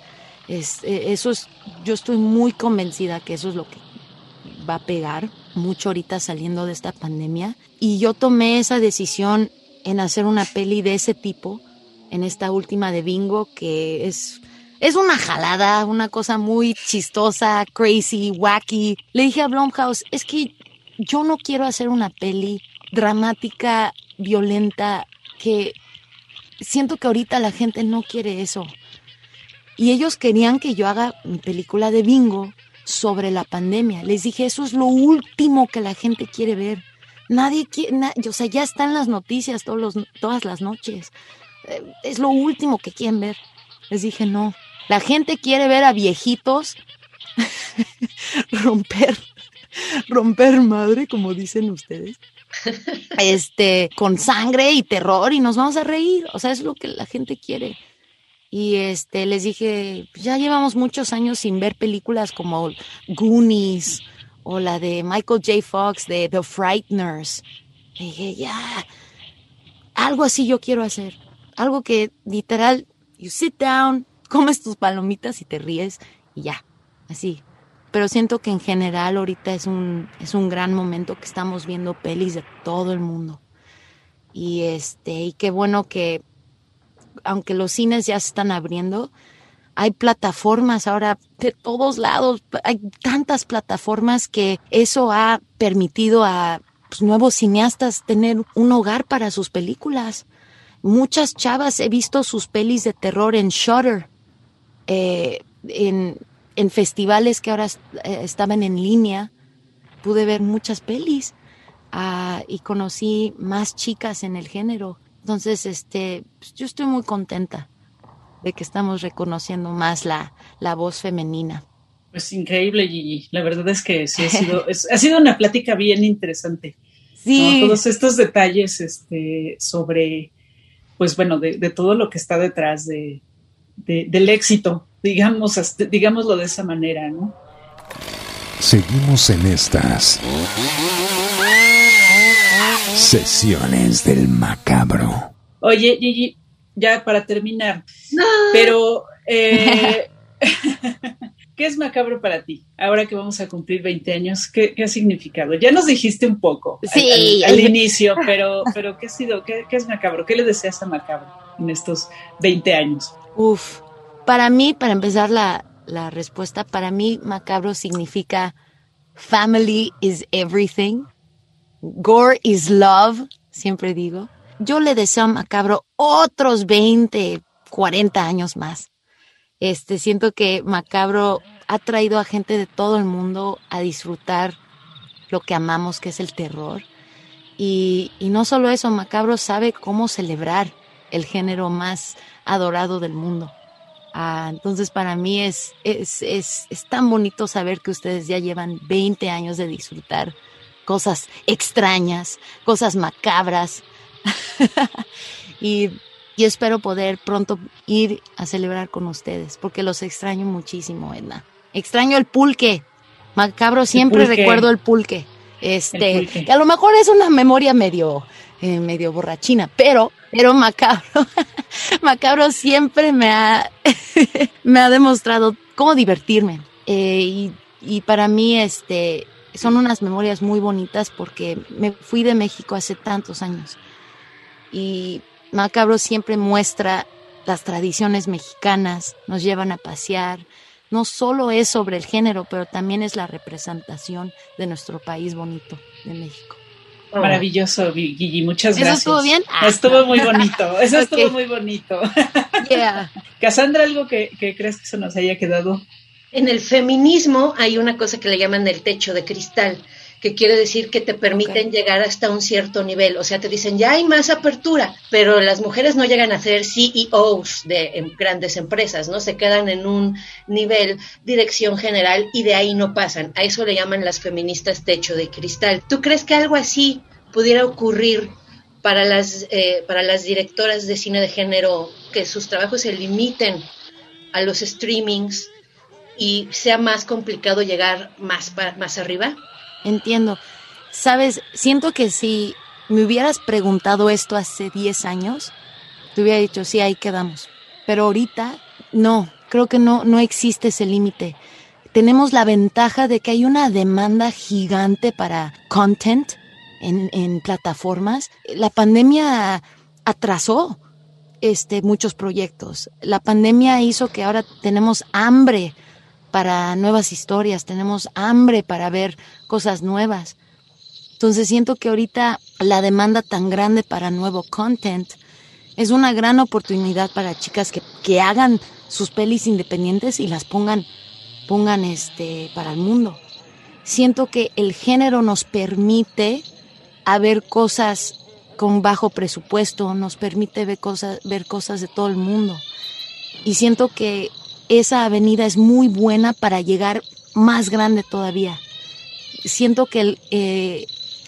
S3: Es, e, eso es, yo estoy muy convencida que eso es lo que va a pegar mucho ahorita saliendo de esta pandemia. Y yo tomé esa decisión en hacer una peli de ese tipo, en esta última de Bingo, que es, es una jalada, una cosa muy chistosa, crazy, wacky. Le dije a Blumhouse, es que yo no quiero hacer una peli dramática, violenta, que siento que ahorita la gente no quiere eso. Y ellos querían que yo haga mi película de bingo sobre la pandemia. Les dije, eso es lo último que la gente quiere ver. Nadie quiere, o sea, ya están las noticias todos los, todas las noches. Eh, es lo último que quieren ver. Les dije, no. La gente quiere ver a viejitos romper romper madre, como dicen ustedes. Este, con sangre y terror y nos vamos a reír. O sea, es lo que la gente quiere. Y este, les dije, ya llevamos muchos años sin ver películas como Goonies o la de Michael J. Fox de The Frighteners. dije, ya, algo así yo quiero hacer. Algo que literal, you sit down, comes tus palomitas y te ríes y ya, así, pero siento que en general ahorita es un, es un gran momento que estamos viendo pelis de todo el mundo. Y este, y qué bueno que aunque los cines ya se están abriendo, hay plataformas ahora de todos lados, hay tantas plataformas que eso ha permitido a pues, nuevos cineastas tener un hogar para sus películas. Muchas chavas he visto sus pelis de terror en Shutter, eh, en, festivales que ahora eh, estaban en línea, pude ver muchas pelis ah, y conocí más chicas en el género. Entonces, este, pues, yo estoy muy contenta de que estamos reconociendo más la, la voz femenina.
S2: Pues increíble, Gigi. La verdad es que sí ha sido, ha sido una plática bien interesante. Sí. Todos estos detalles este, sobre, pues bueno, de, de, todo lo que está detrás de, del éxito digamos, digámoslo de esa manera, ¿no?
S4: Seguimos en estas sesiones del macabro.
S2: Oye, Gigi, ya para terminar. Pero, eh, ¿qué es macabro para ti? Ahora que vamos a cumplir 20 años, ¿qué, ha significado? Ya nos dijiste un poco al, inicio, pero, pero ¿qué ha sido? ¿Qué, ¿Qué, es macabro? ¿Qué le deseas a macabro en estos 20 años?
S3: Uf, para mí, para empezar la, la respuesta, para mí macabro significa family is everything, gore is love, siempre digo. Yo le deseo a Macabro otros 20, 40 años más. Este, siento que Macabro ha traído a gente de todo el mundo a disfrutar lo que amamos, que es el terror. Y, y no solo eso, Macabro sabe cómo celebrar el género más adorado del mundo. Ah, entonces para mí es, es, es, es, tan bonito saber que ustedes ya llevan 20 años de disfrutar cosas extrañas, cosas macabras. y yo espero poder pronto ir a celebrar con ustedes, porque los extraño muchísimo, Edna. Extraño el pulque. Macabro, siempre recuerdo el pulque. Este, que a lo mejor es una memoria medio, eh, medio borrachina, pero, pero Macabro, Macabro siempre me ha, me ha demostrado cómo divertirme. Eh, y, y para mí, este, son unas memorias muy bonitas porque me fui de México hace tantos años y Macabro siempre muestra las tradiciones mexicanas, nos llevan a pasear. No solo es sobre el género, pero también es la representación de nuestro país bonito, de México.
S2: Maravilloso, Gigi, muchas gracias.
S3: ¿Eso estuvo bien?
S2: Estuvo muy bonito, eso estuvo muy bonito. Yeah. Cassandra, ¿algo que, que crees que se nos haya quedado
S1: en el feminismo hay una cosa que le llaman el techo de cristal, que quiere decir que te permiten llegar hasta un cierto nivel. O sea, te dicen, ya hay más apertura, pero las mujeres no llegan a ser CEOs de em, grandes empresas, ¿no? Se quedan en un nivel dirección general y de ahí no pasan. A eso le llaman las feministas techo de cristal. ¿Tú crees que algo así pudiera ocurrir para las, eh, para las directoras de cine de género, que sus trabajos se limiten a los streamings? Y sea más complicado llegar más, más arriba?
S3: Entiendo. Sabes, siento que si me hubieras preguntado esto hace 10 años, te hubiera dicho, sí, ahí quedamos. Pero ahorita, no, creo que no, no existe ese límite. Tenemos la ventaja de que hay una demanda gigante para content en, en plataformas. La pandemia atrasó este, muchos proyectos. La pandemia hizo que ahora tenemos hambre para nuevas historias, tenemos hambre para ver cosas nuevas. Entonces siento que ahorita la demanda tan grande para nuevo content es una gran oportunidad para chicas que, que hagan sus pelis independientes y las pongan, pongan este, para el mundo. Siento que el género nos permite a ver cosas con bajo presupuesto, nos permite ver cosas, ver cosas de todo el mundo. Y siento que esa avenida es muy buena para llegar más grande todavía. Siento que eh,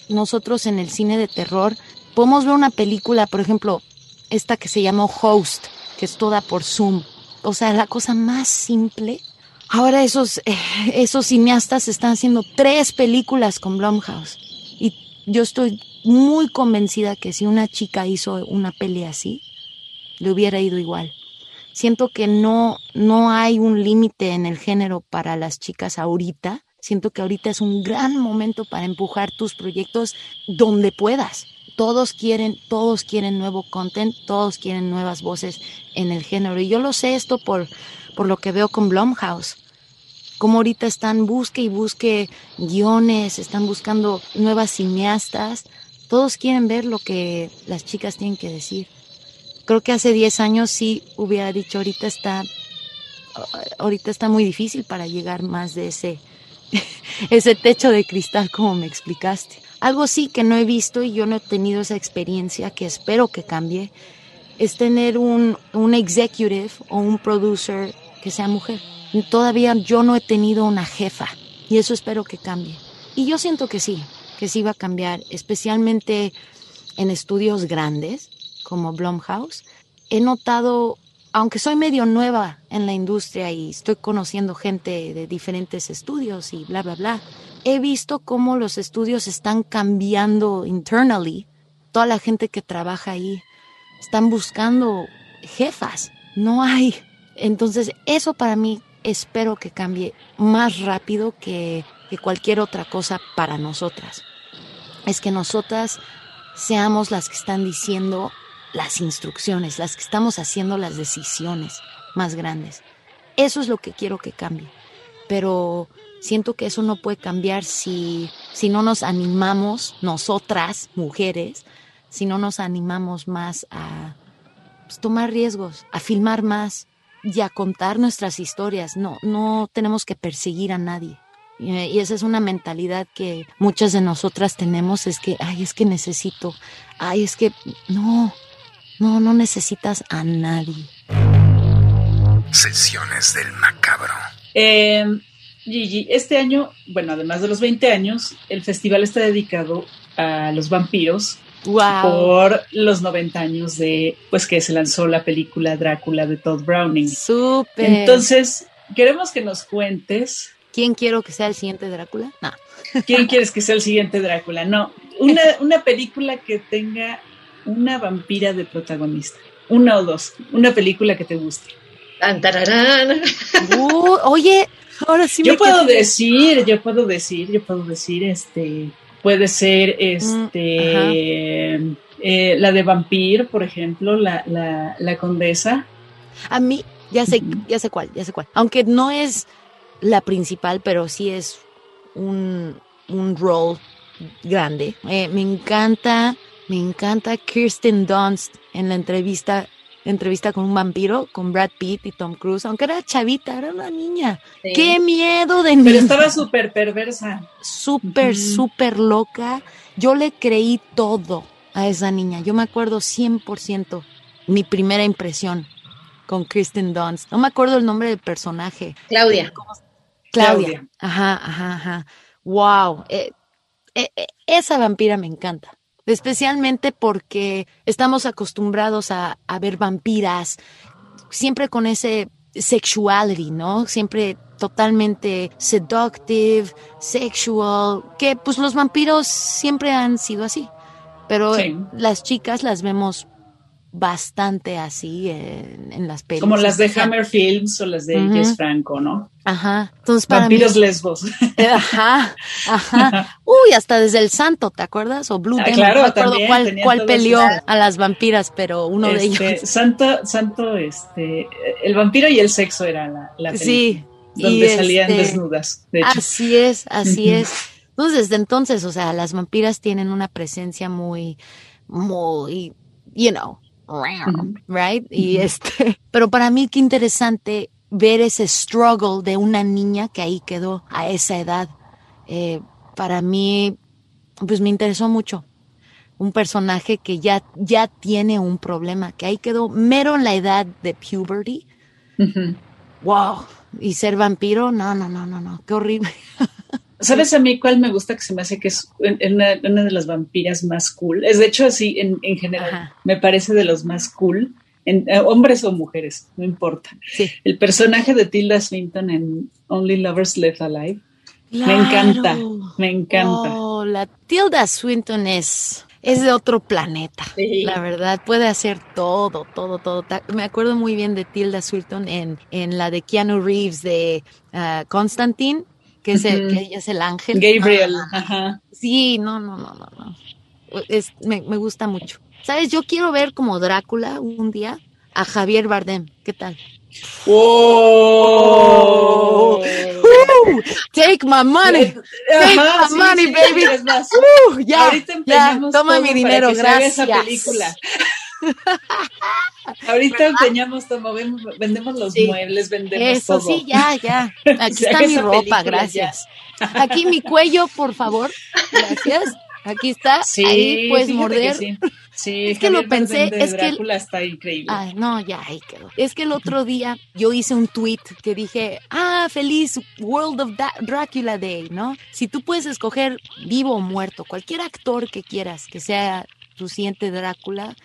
S3: nosotros en el cine de terror podemos ver una película, por ejemplo, esta que se llamó Host, que es toda por Zoom. O sea, la cosa más simple. Ahora esos, eh, esos cineastas están haciendo tres películas con Blumhouse. Y yo estoy muy convencida que si una chica hizo una peli así, le hubiera ido igual. Siento que no, no hay un límite en el género para las chicas ahorita. Siento que ahorita es un gran momento para empujar tus proyectos donde puedas. Todos quieren, todos quieren nuevo content, todos quieren nuevas voces en el género. Y yo lo sé esto por, por lo que veo con Blumhouse. Como ahorita están busque y busque guiones, están buscando nuevas cineastas. Todos quieren ver lo que las chicas tienen que decir creo que hace 10 años sí hubiera dicho, ahorita está, ahorita está muy difícil para llegar más de ese, ese techo de cristal como me explicaste. Algo sí que no he visto y yo no he tenido esa experiencia que espero que cambie, es tener un, un executive o un producer que sea mujer. Todavía yo no he tenido una jefa y eso espero que cambie. Y yo siento que sí, que sí va a cambiar, especialmente en estudios grandes como Blumhouse, he notado, aunque soy medio nueva en la industria y estoy conociendo gente de diferentes estudios y bla, bla, bla, he visto cómo los estudios están cambiando internally. Toda la gente que trabaja ahí están buscando jefas, no hay. Entonces, eso para mí espero que cambie más rápido que, que cualquier otra cosa para nosotras. Es que nosotras seamos las que están diciendo las instrucciones, las que estamos haciendo las decisiones más grandes. Eso es lo que quiero que cambie. Pero siento que eso no puede cambiar si, si no nos animamos, nosotras, mujeres, si no nos animamos más a pues, tomar riesgos, a filmar más y a contar nuestras historias. No, no tenemos que perseguir a nadie. Y esa es una mentalidad que muchas de nosotras tenemos, es que, ay, es que necesito, ay, es que, no, no, no necesitas a nadie.
S4: Sesiones del macabro.
S2: Eh, Gigi, este año, bueno, además de los 20 años, el festival está dedicado a los vampiros
S3: Wow.
S2: por los 90 años de, pues que se lanzó la película Drácula de Todd Browning.
S3: Súper.
S2: Entonces, queremos que nos cuentes,
S3: ¿Quién quiero que sea el siguiente Drácula? No.
S2: ¿quién quieres que sea el siguiente Drácula? No, una, una película que tenga una vampira de protagonista. Una o dos, una película que te guste.
S1: Tan, tararán.
S3: Uh, oye, ahora sí
S2: Yo
S3: me
S2: puedo
S3: quedé-
S2: decir, yo puedo decir, yo puedo decir, este, puede ser, este, eh, la de Vampir, por ejemplo, la, la, la condesa.
S3: A mí, ya sé, ya sé cuál, ya sé cuál. Aunque no es la principal, pero sí es un, un rol grande. Eh, me encanta, me encanta Kirsten Dunst en la entrevista, entrevista con un vampiro, con Brad Pitt y Tom Cruise, aunque era chavita, era una niña.
S1: Sí.
S3: ¡Qué miedo de
S2: Pero
S3: niña!
S2: estaba súper perversa.
S3: súper,
S2: Ujú.
S3: súper loca. Yo le creí todo a esa niña. Yo me acuerdo 100% mi primera impresión con Kristen Dunst. No me acuerdo el nombre del personaje.
S1: Claudia.
S3: Claudia.
S2: Claudia.
S3: Ajá, ajá, ajá. Wow. Eh, eh, eh, esa vampira me encanta. Especialmente porque estamos acostumbrados a, a ver vampiras siempre con ese sexuality, ¿no? Siempre totalmente seductive, sexual, que pues los vampiros siempre han sido así. Pero
S2: Sí.
S3: las chicas las vemos bastante así en, en las películas.
S2: Como las de Hammer Films o las de
S3: Ujú.
S2: Jess Franco, ¿no?
S3: Ajá. Entonces para
S2: Vampiros
S3: mí
S2: lesbos.
S3: Ajá, ajá. Uy, hasta desde el Santo, ¿te acuerdas? O Blue
S2: Ah,
S3: Demon,
S2: claro,
S3: no me acuerdo
S2: también
S3: cuál, cuál peleó a las vampiras, pero uno de
S2: Este,
S3: ellos.
S2: Santo, Santo, este, el vampiro y el sexo era la, la película,
S3: Sí.
S2: donde
S3: y
S2: salían
S3: este,
S2: desnudas, de hecho.
S3: Así es, así es. Entonces, desde entonces, o sea, las vampiras tienen una presencia muy, muy, you know. Right? Y este, pero para mí qué interesante ver ese struggle de una niña que ahí quedó a esa edad. Eh, para mí, pues me interesó mucho. Un personaje que ya, ya tiene un problema, que ahí quedó mero en la edad de puberty. Wow. Y ser vampiro, no, no, no, no, no, qué horrible.
S2: ¿Sabes a mí cuál me gusta que se me hace que es una, una de las vampiras más cool? Es de hecho así en, en general,
S3: Ajá.
S2: me parece de los más cool, en, eh, hombres o mujeres, no importa.
S3: Sí.
S2: El personaje de Tilda Swinton en Only Lovers Left Alive, me encanta, me encanta.
S3: Oh, la Tilda Swinton es, es de otro planeta.
S1: Sí.
S3: La verdad, puede hacer todo, todo, todo. Me acuerdo muy bien de Tilda Swinton en, en la de Keanu Reeves de ah, Constantine, que, es el- que ella es el ángel.
S2: Gabriel,
S3: Ah,
S2: ajá.
S3: sí, no, no, no, no. no. Es, me, me gusta mucho. ¿Sabes? Yo quiero ver como Drácula un día a Javier Bardem. ¿Qué tal?
S2: ¡Oh!
S3: Woo! Take my money. Take
S2: Ajá,
S3: my
S2: sí,
S3: money,
S2: sí,
S3: baby. Uh, ya,
S2: ahorita
S3: ya, toma mi dinero, gracias.
S2: esa película. Ahorita empeñamos todo, vemos- vendemos los
S3: Sí.
S2: muebles, vendemos
S3: Eso
S2: todo.
S3: sí, ya, ya. Aquí está mi ropa, gracias. Aquí mi cuello, por favor. Gracias. Aquí está.
S2: Sí,
S3: Ahí puedes morder.
S2: que sí. Sí,
S3: Es que lo pensé, es que el-
S2: Drácula está increíble.
S3: Ay, no, ya, ahí quedó. Es que el otro día yo hice un tweet que dije, ah, feliz World of Da- Dracula Day, ¿no? Si tú puedes escoger vivo o muerto, cualquier actor que quieras que sea tu siguiente Drácula,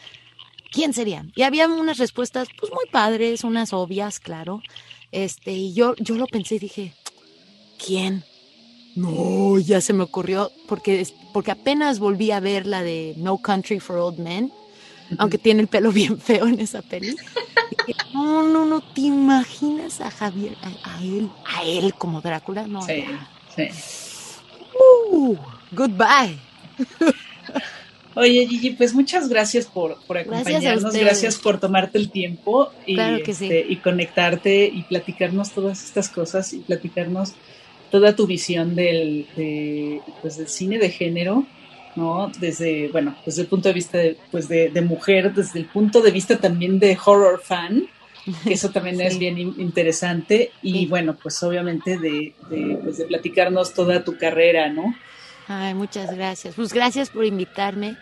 S3: ¿quién sería? Y había unas respuestas, pues muy padres, unas obvias, claro. Este, y yo, yo lo pensé y dije, ¿quién? No, ya se me ocurrió, porque, porque apenas volví a ver la de No Country for Old Men, aunque tiene el pelo bien feo en esa peli. no te imaginas a Javier, a, él, a él como Drácula, no.
S2: Sí, sí.
S3: Uh, goodbye.
S2: Oye, Gigi, pues muchas gracias por, por acompañarnos, gracias, por tomarte el tiempo y, este, y conectarte y platicarnos todas estas cosas y platicarnos toda tu visión del, pues, del cine de género, ¿no? Desde, bueno, desde el punto de vista de, pues de, mujer, desde el punto de vista también de horror fan, que eso también es bien interesante, y bueno, pues obviamente de, pues de platicarnos toda tu carrera, ¿no?
S3: Ay, muchas gracias. Pues gracias por invitarme.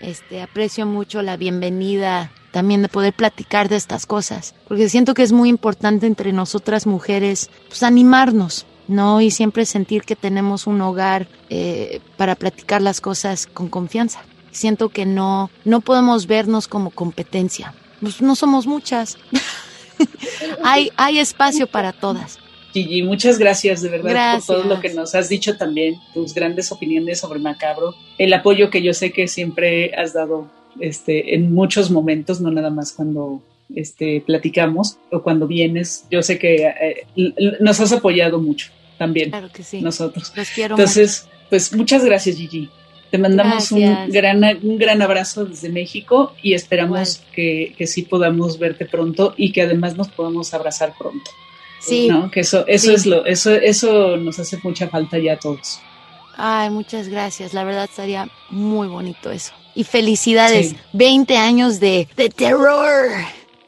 S3: Este, aprecio mucho la bienvenida también de poder platicar de estas cosas, porque siento que es muy importante entre nosotras mujeres, pues animarnos, ¿no? Y siempre sentir que tenemos un hogar eh, para platicar las cosas con confianza. Siento que no, no podemos vernos como competencia. Pues no somos muchas. hay, hay espacio para todas.
S2: Gigi, muchas gracias de verdad por todo lo que nos has dicho también, tus grandes opiniones sobre Macabro, el apoyo que yo sé que siempre has dado este, en muchos momentos, no nada más cuando este, platicamos o cuando vienes. Yo sé que eh, nos has apoyado mucho también.
S3: Claro que sí.
S2: Nosotros.
S3: Los quiero
S2: Entonces, pues muchas gracias, Gigi. Te mandamos un gran, un gran abrazo desde México y esperamos que, que sí podamos verte pronto y que además nos podamos abrazar pronto.
S3: Sí.
S2: ¿no? Que eso, eso es lo, eso, eso nos hace mucha falta ya a todos.
S3: Ay, muchas gracias. La verdad estaría muy bonito eso. Y felicidades. 20 años de, de terror.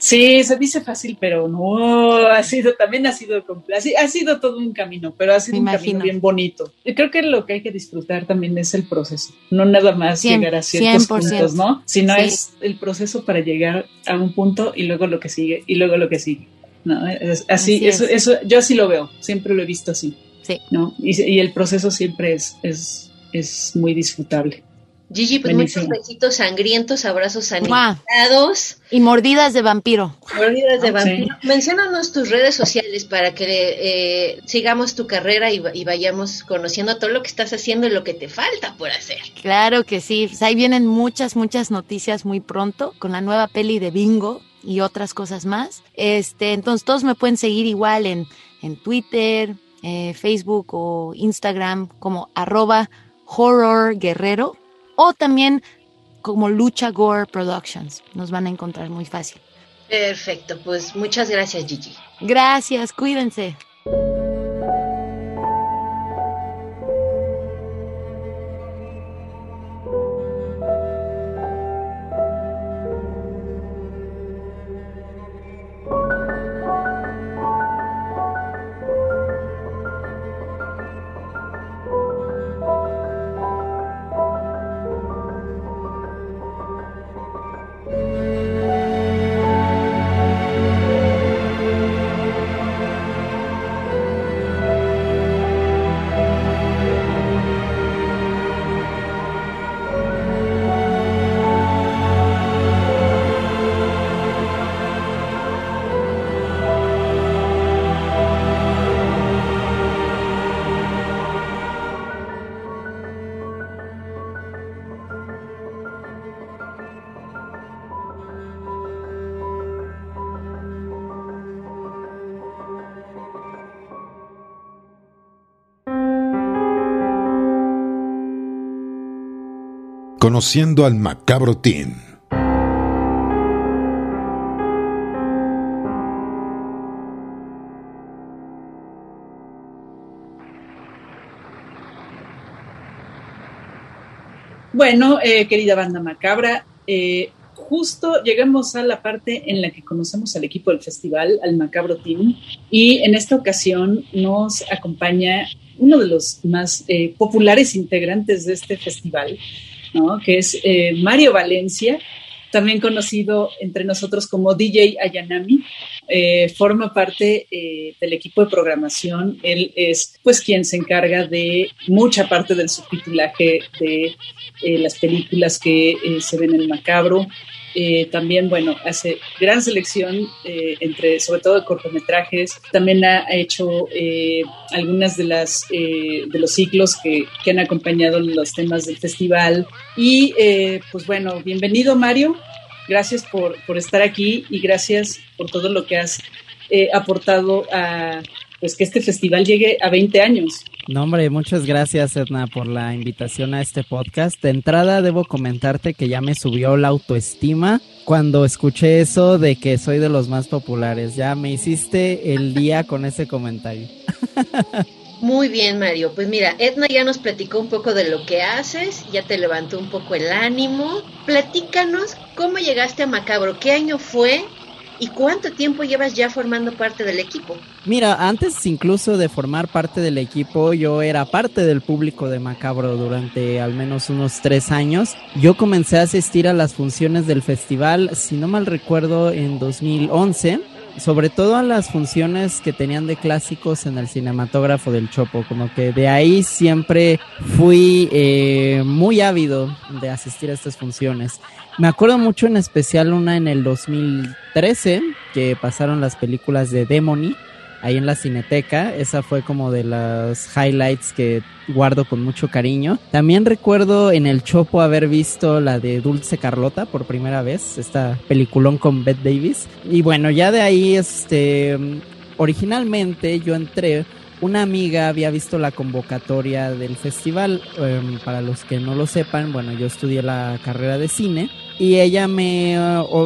S2: Sí, se dice fácil, pero no, ha sido, también ha sido, ha sido todo un camino, pero ha sido un camino bien bonito. Y creo que lo que hay que disfrutar también es el proceso, no nada más llegar a ciertos puntos, ¿no? Sino es el proceso para llegar a un punto y luego lo que sigue, y luego lo que sigue. No, así, eso, eso, yo así lo veo, siempre lo he visto así.
S3: Sí.
S2: ¿no? Y, el proceso siempre es, es, es muy disfrutable.
S1: Gigi, pues muchos besitos sangrientos, abrazos sanitados.
S3: Y mordidas de vampiro.
S1: Mordidas de ah, vampiro. Menciónanos tus redes sociales para que eh, sigamos tu carrera y, y, vayamos conociendo todo lo que estás haciendo y lo que te falta por hacer.
S3: Claro que sí. Pues ahí vienen muchas, muchas noticias muy pronto con la nueva peli de Bingo y otras cosas más. Este, entonces todos me pueden seguir igual en, en Twitter, eh, Facebook o Instagram como arroba horror guerrero o también como Lucha Gore Productions. Nos van a encontrar muy fácil.
S1: Perfecto, pues muchas gracias Gigi.
S3: Gracias, cuídense.
S4: Conociendo al Macabro Team.
S2: Bueno, eh, querida banda macabra, eh, justo llegamos a la parte en la que conocemos al equipo del festival, al Macabro Team, y en esta ocasión nos acompaña uno de los más eh, populares integrantes de este festival, que es eh, Mario Valencia, también conocido entre nosotros como DJ Ayanami, eh, forma parte eh, del equipo de programación. Él es pues quien se encarga de mucha parte del subtitulaje de las películas que se ven en macabro. Eh, también, bueno, hace gran selección eh, entre, sobre todo de cortometrajes. También ha hecho eh, algunas de las de los ciclos que, que, han acompañado los temas del festival. Y pues bueno, bienvenido Mario. Gracias por, por estar aquí y gracias por todo lo que has aportado a pues que este festival llegue a 20 años.
S5: No, hombre, muchas gracias, Edna, por la invitación a este podcast. De entrada, debo comentarte que ya me subió la autoestima cuando escuché eso de que soy de los más populares. Ya me hiciste el día con ese comentario.
S1: Muy bien, Mario. Pues mira, Edna ya nos platicó un poco de lo que haces, ya te levantó un poco el ánimo. Platícanos cómo llegaste a Macabro, qué año fue ¿Y cuánto tiempo llevas ya formando parte del equipo?
S5: Mira, antes incluso de formar parte del equipo, yo era parte del público de Macabro durante al menos unos tres años. Yo comencé a asistir a las funciones del festival, si no mal recuerdo, en 2011 sobre todo a las funciones que tenían de clásicos en el cinematógrafo del Chopo, como que de ahí siempre fui eh, muy ávido de asistir a estas funciones. Me acuerdo mucho en especial una en el 2013 que pasaron las películas de Demony ahí en la cineteca. Esa fue como de las highlights que guardo con mucho cariño. También recuerdo en el Chopo haber visto la de Dulce Carlota por primera vez, esta peliculón con Bette Davis. Y bueno, ya de ahí, este, originalmente yo entré una amiga había visto la convocatoria del festival. Em, para los que no lo sepan, bueno, yo estudié la carrera de cine y ella me,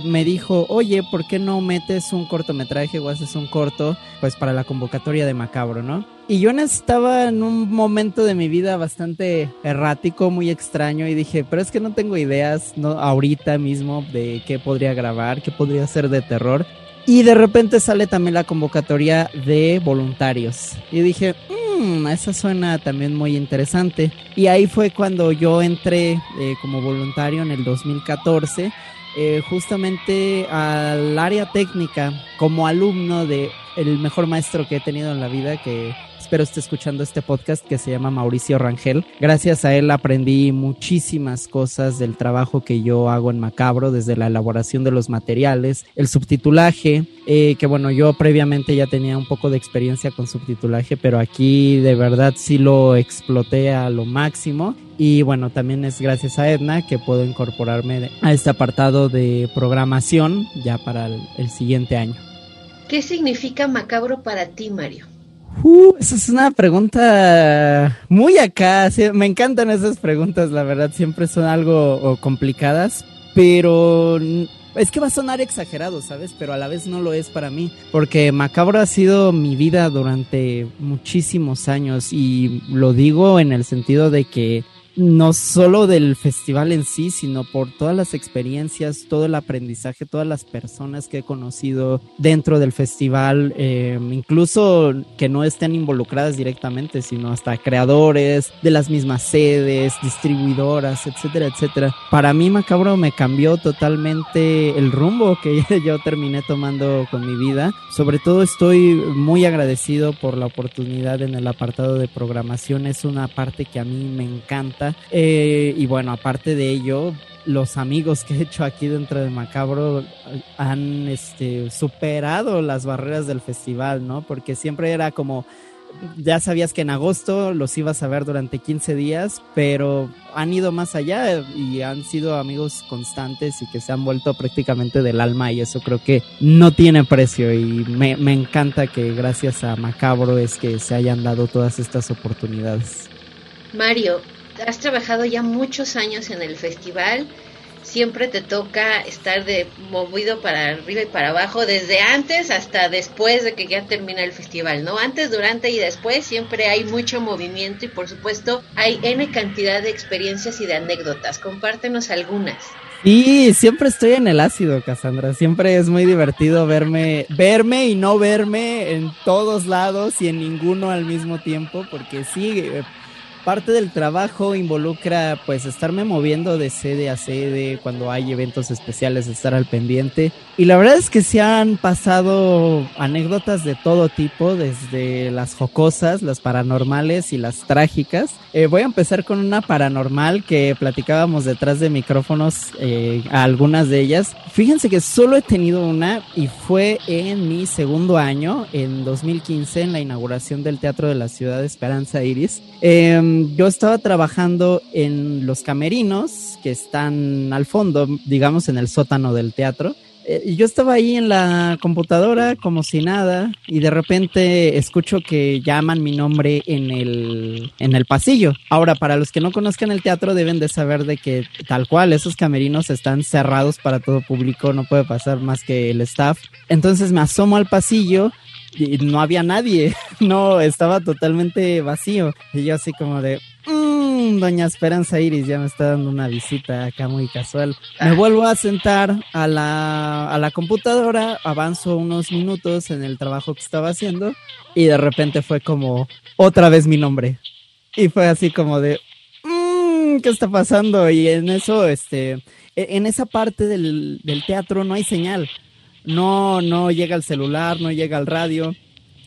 S5: me dijo, oye, ¿por qué no metes un cortometraje o haces un corto pues para la convocatoria de Macabro, ¿no? Y yo estaba en un momento de mi vida bastante errático, muy extraño y dije, pero es que no tengo ideas no ahorita mismo de qué podría grabar, qué podría ser de terror. Y de repente sale también la convocatoria de voluntarios. Y dije, mmm, esa suena también muy interesante. Y ahí fue cuando yo entré eh, como voluntario en el 2014, eh, justamente al área técnica como alumno de el mejor maestro que he tenido en la vida, que espero esté escuchando este podcast que se llama Mauricio Rangel. Gracias a él aprendí muchísimas cosas del trabajo que yo hago en Macabro, desde la elaboración de los materiales, el subtitulaje, eh, que bueno, yo previamente ya tenía un poco de experiencia con subtitulaje, pero aquí de verdad sí lo exploté a lo máximo. Y bueno, también es gracias a Edna que puedo incorporarme a este apartado de programación ya para el siguiente año.
S1: ¿Qué significa macabro para ti, Mario?
S5: Uh, esa es una pregunta muy acá. me encantan esas preguntas, la verdad. Siempre son algo complicadas, pero es que va a sonar exagerado, ¿sabes? Pero a la vez no lo es para mí. Porque Macabro ha sido mi vida durante muchísimos años. Y lo digo en el sentido de que no solo del festival en sí, sino por todas las experiencias, todo el aprendizaje, todas las personas que he conocido dentro del festival, eh, incluso que no estén involucradas directamente, sino hasta creadores de las mismas sedes, distribuidoras, etcétera, etcétera. Para mí Macabro me cambió totalmente el rumbo que yo terminé tomando con mi vida. Sobre todo estoy muy agradecido por la oportunidad en el apartado de programación, es una parte que a mí me encanta eh, y bueno, aparte de ello, los amigos que he hecho aquí dentro de Macabro han este, superado las barreras del festival, ¿no? Porque siempre era como, ya sabías que en agosto los ibas a ver durante 15 días, pero han ido más allá y han sido amigos constantes y que se han vuelto prácticamente del alma y eso creo que no tiene precio y me, me encanta que gracias a Macabro es que se hayan dado todas estas oportunidades.
S1: Mario, has trabajado ya muchos años en el festival, siempre te toca estar de movido para arriba y para abajo, desde antes hasta después de que ya termina el festival, ¿no? Antes, durante y después siempre hay mucho movimiento y por supuesto hay N cantidad de experiencias y de anécdotas. Compártenos algunas.
S5: Y siempre estoy en el ácido, Cassandra. Siempre es muy divertido verme, verme y no verme en todos lados y en ninguno al mismo tiempo, porque sí, eh, parte del trabajo involucra pues estarme moviendo de sede a sede cuando hay eventos especiales, estar al pendiente. Y la verdad es que se han pasado anécdotas de todo tipo, desde las jocosas, las paranormales y las trágicas. Eh, voy a empezar con una paranormal que platicábamos detrás de micrófonos eh, a algunas de ellas. Fíjense que solo he tenido una y fue en mi segundo año, en 2015, en la inauguración del Teatro de la Ciudad de Esperanza Iris. Eh, yo estaba trabajando en los camerinos que están al fondo, digamos en el sótano del teatro. Eh, y yo estaba ahí en la computadora como si nada y de repente escucho que llaman mi nombre en el, en el pasillo. Ahora, para los que no conozcan el teatro deben de saber de que tal cual esos camerinos están cerrados para todo público, no puede pasar más que el staff. Entonces me asomo al pasillo y no había nadie, no, estaba totalmente vacío. Y yo así como de, mmm, doña Esperanza Iris ya me está dando una visita acá muy casual. Me ah. vuelvo a sentar a la, a la computadora, avanzo unos minutos en el trabajo que estaba haciendo y de repente fue como otra vez mi nombre. Y fue así como de, mmm, ¿qué está pasando? Y en eso, este, e, en esa parte del, del teatro no hay señal no, no llega al celular, no llega al radio.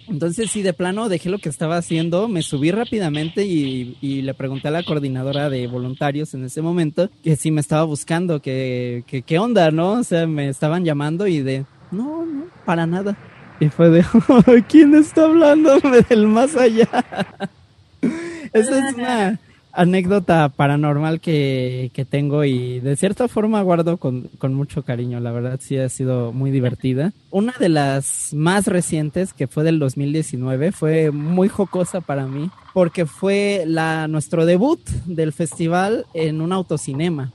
S5: Entonces sí, de plano dejé lo que estaba haciendo, me subí rápidamente y, le pregunté a la coordinadora de voluntarios en ese momento que si me estaba buscando, que, qué onda, ¿no? O sea, me estaban llamando y de, no, no, para nada. Y fue de, ¿quién está hablándome del más allá? Esa es una, anécdota paranormal que, que, tengo y de cierta forma guardo con, con, mucho cariño. La verdad sí ha sido muy divertida. Una de las más recientes, que fue del 2019, fue muy jocosa para mí porque fue la, nuestro debut del festival en un autocinema.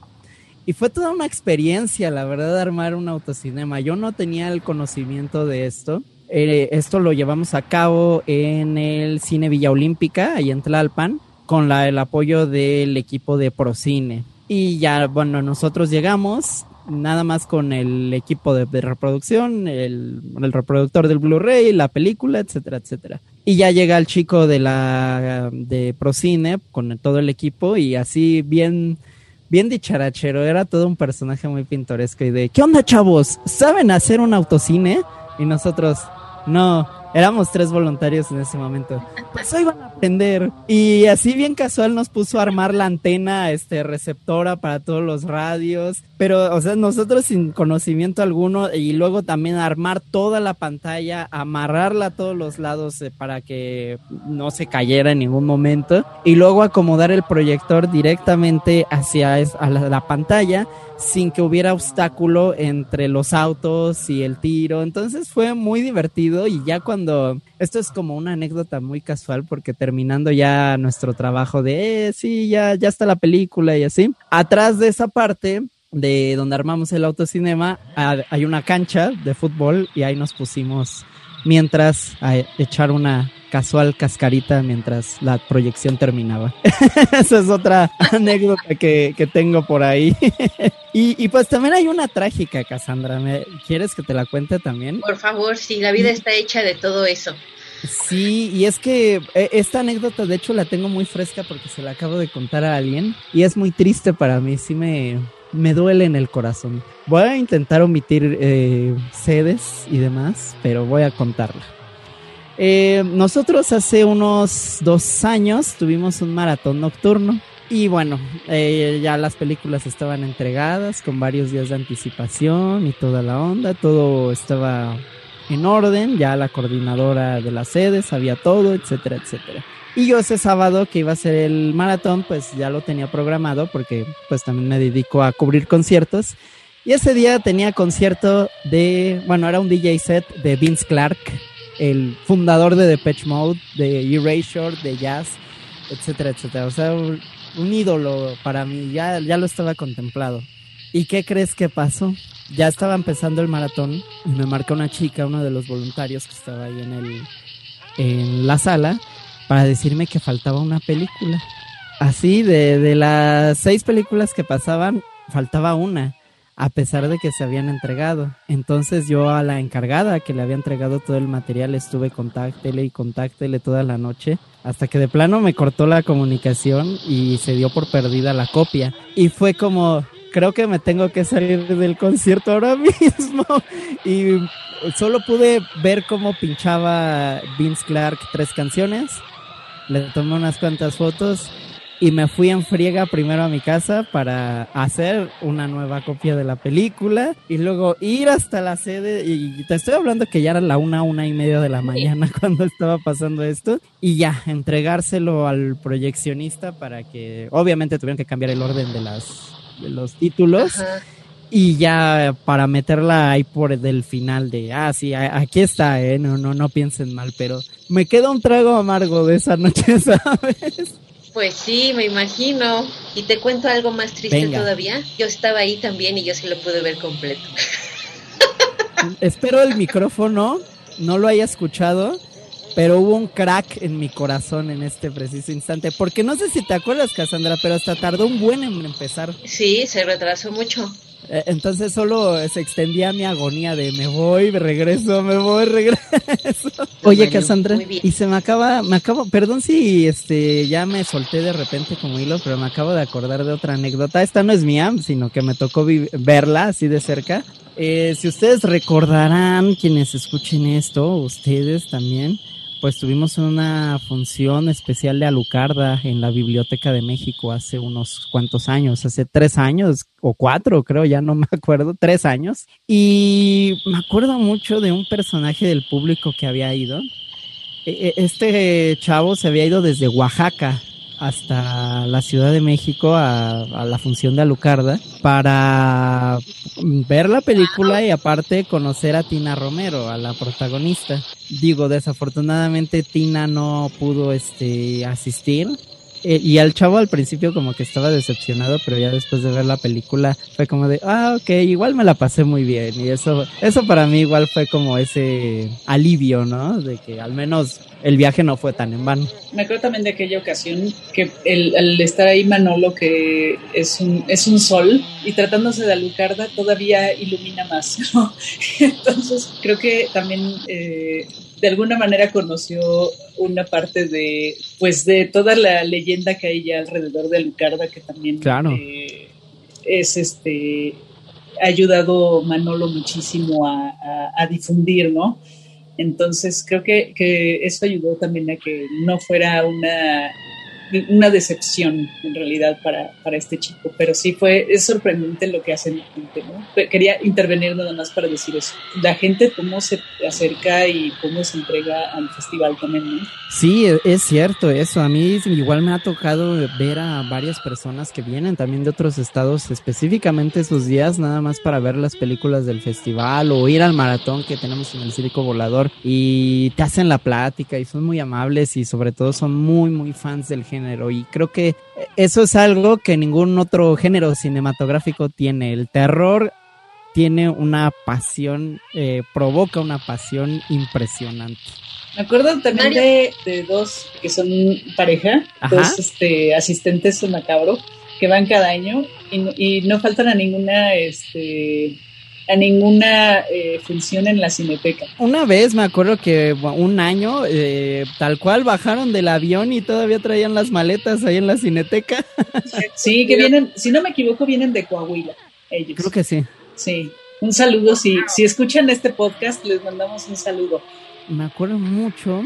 S5: Y fue toda una experiencia, la verdad, armar un autocinema. Yo no tenía el conocimiento de esto. Eh, esto lo llevamos a cabo en el Cine Villa Olímpica, ahí en Tlalpan con la, el apoyo del equipo de Procine. Y ya, bueno, nosotros llegamos nada más con el equipo de, reproducción, el, reproductor del Blu-ray, la película, etcétera, etcétera. Y ya llega el chico de la de Procine con todo el equipo y así bien bien dicharachero, era todo un personaje muy pintoresco y de ¿qué onda, chavos? ¿Saben hacer un autocine? Y nosotros, no, Éramos tres voluntarios en ese momento. Pues hoy van a aprender. Y así bien casual nos puso a armar la antena este, receptora para todos los radios. Pero, o sea, nosotros sin conocimiento alguno y luego también armar toda la pantalla, amarrarla a todos los lados eh, para que no se cayera en ningún momento. Y luego acomodar el proyector directamente hacia la pantalla sin que hubiera obstáculo entre los autos y el tiro. Entonces fue muy divertido y ya cuando, esto es como una anécdota muy casual porque terminando ya nuestro trabajo de, eh, sí, ya, ya está la película y así, atrás de esa parte de donde armamos el autocinema hay una cancha de fútbol y ahí nos pusimos mientras a echar una casual cascarita mientras la proyección terminaba. Esa es otra anécdota que, tengo por ahí. y, pues también hay una trágica, Cassandra. ¿Quieres que te la cuente también?
S1: Por favor, sí, la vida está hecha de todo eso.
S5: Sí, y es que eh, esta anécdota de hecho la tengo muy fresca porque se la acabo de contar a alguien y es muy triste para mí, sí me, me duele en el corazón. Voy a intentar omitir eh, sedes y demás, pero voy a contarla. Eh, nosotros hace unos dos años tuvimos un maratón nocturno y bueno, eh, ya las películas estaban entregadas con varios días de anticipación y toda la onda, todo estaba en orden, ya la coordinadora de la sede sabía todo, etcétera, etcétera. Y yo ese sábado que iba a ser el maratón, pues ya lo tenía programado porque pues también me dedico a cubrir conciertos. Y ese día tenía concierto de, bueno, era un DJ set de Vince Clark, el fundador de Depeche Mode, de Erasure, de Jazz, etcétera, etcétera. O sea, un, ídolo para mí, ya, ya lo estaba contemplado. ¿Y qué crees que pasó? Ya estaba empezando el maratón y me marca una chica, uno de los voluntarios que estaba ahí en, el, en la sala, para decirme que faltaba una película. Así, de, de las seis películas que pasaban, faltaba una a pesar de que se habían entregado. Entonces yo a la encargada que le había entregado todo el material estuve contáctele y contáctele toda la noche hasta que de plano me cortó la comunicación y se dio por perdida la copia. Y fue como, creo que me tengo que salir del concierto ahora mismo. Y solo pude ver cómo pinchaba Vince Clark tres canciones. Le tomé unas cuantas fotos y me fui en friega primero a mi casa para hacer una nueva copia de la película y luego ir hasta la sede. Y te estoy hablando que ya era la una, una y media de la mañana cuando estaba pasando esto. Y ya entregárselo al proyeccionista para que obviamente tuvieron que cambiar el orden de las de los títulos. Y ya para meterla ahí por del final de, ah, sí, aquí está, eh, no, no, no piensen mal, pero me queda un trago amargo de esa noche, ¿sabes?
S1: Pues sí, me imagino. Y te cuento algo más triste todavía. Yo estaba ahí también y yo sí lo pude ver completo.
S5: Espero el micrófono no lo haya escuchado, pero hubo un crack en mi corazón en este preciso instante. Porque no sé si te acuerdas, Cassandra, pero hasta tardó un buen en empezar.
S1: Sí, se retrasó mucho.
S5: Eh, entonces solo se extendía mi agonía de me voy, me regreso, me voy, regreso. Oye, Cassandra, y se me acaba, me acabo, perdón si este ya me solté de repente como hilo, pero me acabo de acordar de otra anécdota. Esta no es mía, sino que me tocó verla así de cerca. Eh, si ustedes recordarán, quienes escuchen esto, ustedes también, pues tuvimos una función especial de Alucarda en la Biblioteca de México hace unos cuantos años, hace tres años o cuatro, creo, ya no me acuerdo, tres años. Y me acuerdo mucho de un personaje del público que había ido. E, e, este chavo se había ido desde Oaxaca hasta la Ciudad de México a, la función de Alucarda para ver la película y aparte conocer a Tina Romero, a la protagonista. Digo, desafortunadamente Tina no pudo este asistir eh, y al chavo al principio como que estaba decepcionado, pero ya después de ver la película fue como de, ah, ok, igual me la pasé muy bien. Y eso, eso para mí igual fue como ese alivio, ¿no? De que al menos el viaje no fue tan en vano.
S2: Me acuerdo también de aquella ocasión que el, estar ahí Manolo, que es un, es un sol, y tratándose de Alucarda todavía ilumina más, ¿no? Entonces creo que también eh, de alguna manera conoció una parte de, pues, de toda la leyenda que hay ya alrededor de Alucarda, que también eh, es este ha ayudado Manolo muchísimo a, a difundir, ¿no? Entonces creo que, que eso ayudó también a que no fuera una una decepción en realidad para, para, este chico, pero sí fue, es sorprendente lo que hace la gente, ¿no? Quería intervenir nada más para decir eso. La gente cómo se acerca y cómo se entrega al festival también, ¿no?
S5: Sí, e, es cierto eso. A mí igual me ha tocado ver a varias personas que vienen también de otros estados, específicamente esos días, nada más para ver las películas del festival o ir al maratón que tenemos en el Circo Volador y te hacen la plática y son muy amables y sobre todo son muy, muy fans del género y creo que eso es algo que ningún otro género cinematográfico tiene. El terror tiene una pasión, eh, provoca una pasión impresionante.
S2: Me acuerdo también de, dos que son pareja, dos este, asistentes en Macabro, que van cada año y, y no faltan a ninguna este, a ninguna eh, función en la cineteca.
S5: Una vez me acuerdo que un año, eh, tal cual, bajaron del avión y todavía traían las maletas ahí en la cineteca.
S2: Sí, que vienen, si no me equivoco, vienen de Coahuila, ellos.
S5: Creo que sí.
S2: Sí, un saludo, si, si escuchan este podcast, les mandamos un saludo.
S5: Me acuerdo mucho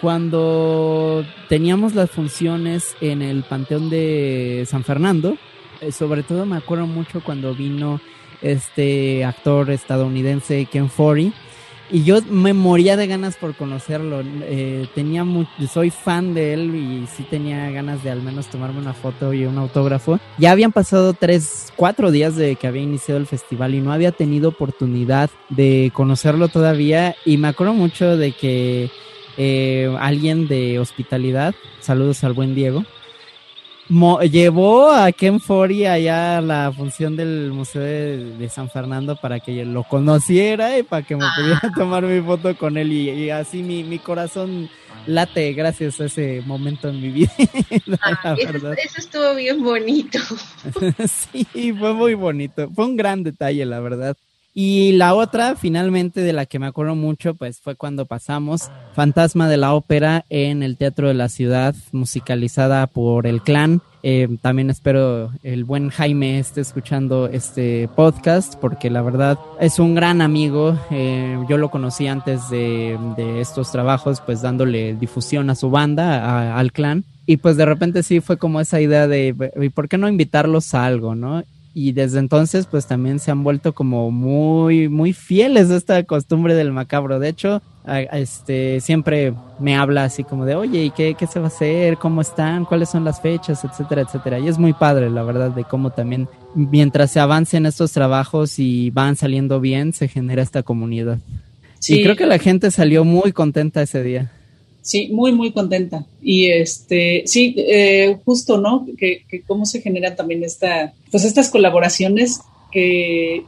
S5: cuando teníamos las funciones en el Panteón de San Fernando, eh, sobre todo me acuerdo mucho cuando vino este actor estadounidense Ken Forey. Y yo me moría de ganas por conocerlo. Eh, tenía soy fan de él y sí tenía ganas de al menos tomarme una foto y un autógrafo. Ya habían pasado tres, cuatro días de que había iniciado el festival y no había tenido oportunidad de conocerlo todavía. Y me acuerdo mucho de que eh, alguien de hospitalidad, saludos al buen Diego, llevó a Ken Fori allá a la función del Museo de, San Fernando para que lo conociera y para que me pudiera ah. tomar mi foto con él y, así mi, mi, corazón late gracias a ese momento en mi vida.
S1: Ah, eso, eso, estuvo bien bonito.
S5: sí, fue muy bonito. Fue un gran detalle, la verdad. Y la otra, finalmente, de la que me acuerdo mucho, pues fue cuando pasamos Fantasma de la Ópera en el Teatro de la Ciudad, musicalizada por el clan. Eh, también espero el buen Jaime esté escuchando este podcast, porque la verdad es un gran amigo. Eh, yo lo conocí antes de, estos trabajos, pues dándole difusión a su banda, al clan. Y pues de repente sí fue como esa idea de, ¿por qué no invitarlos a algo, no? Y desde entonces pues también se han vuelto como muy muy fieles a esta costumbre del macabro. De hecho, este, siempre me habla así como de, oye, ¿y qué, qué se va a hacer? ¿Cómo están? ¿Cuáles son las fechas? Etcétera, etcétera. Y es muy padre, la verdad, de cómo también, mientras se avancen estos trabajos y van saliendo bien, se genera esta comunidad. Sí. Y creo que la gente salió muy contenta ese día.
S2: Sí, muy, muy contenta. Y este, sí, eh, justo, ¿no? Que, que cómo se generan también esta, pues estas colaboraciones que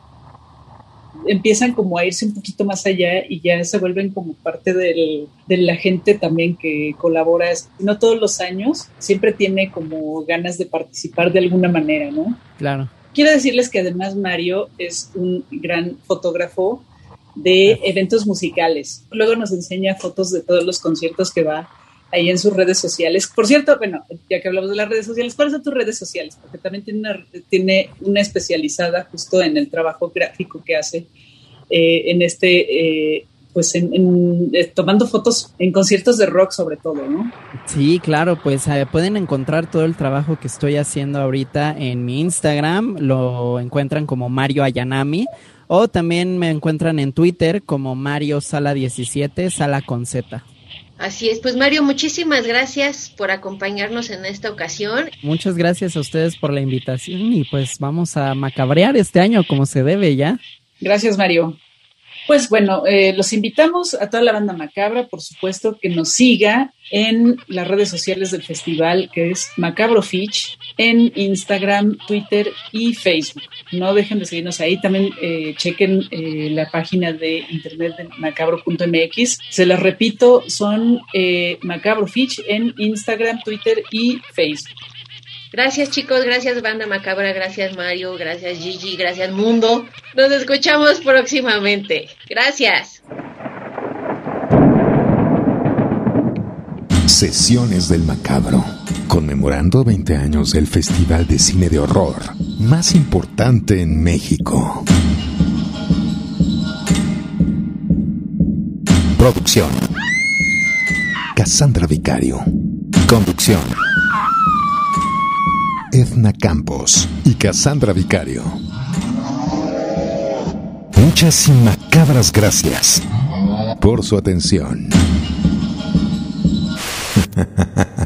S2: empiezan como a irse un poquito más allá y ya se vuelven como parte del, de la gente también que colabora, no todos los años, siempre tiene como ganas de participar de alguna manera, ¿no?
S5: Claro.
S2: Quiero decirles que además Mario es un gran fotógrafo de eventos musicales. Luego nos enseña fotos de todos los conciertos que va ahí en sus redes sociales. Por cierto, bueno, ya que hablamos de las redes sociales, ¿cuáles son tus redes sociales? Porque también tiene una, tiene una especializada justo en el trabajo gráfico que hace eh, en este, eh, pues en, eh, tomando fotos en conciertos de rock sobre todo, ¿no?
S5: Sí, claro, pues pueden encontrar todo el trabajo que estoy haciendo ahorita en mi Instagram, lo encuentran como Mario Ayanami. O también me encuentran en Twitter como Mario Sala 17, Sala con Z.
S1: Así es, pues Mario, muchísimas gracias por acompañarnos en esta ocasión.
S5: Muchas gracias a ustedes por la invitación y pues vamos a macabrear este año como se debe ya.
S2: Gracias, Mario. Pues bueno, eh, los invitamos a toda la banda macabra, por supuesto, que nos siga en las redes sociales del festival, que es Macabro Fitch, en Instagram, Twitter y Facebook. No dejen de seguirnos ahí. También eh, chequen eh, la página de internet de macabro.mx. Se las repito, son Macabro Fitch en Instagram, Twitter y Facebook.
S1: Gracias chicos, gracias Banda Macabra, gracias Mario, gracias Gigi, gracias Mundo. Nos escuchamos próximamente. Gracias.
S4: Sesiones del Macabro, conmemorando 20 años del Festival de Cine de Horror más importante en México. Producción. Cassandra Vicario. Conducción. Edna Campos y Cassandra Vicario. Muchas y macabras gracias por su atención. Ha ha ha ha.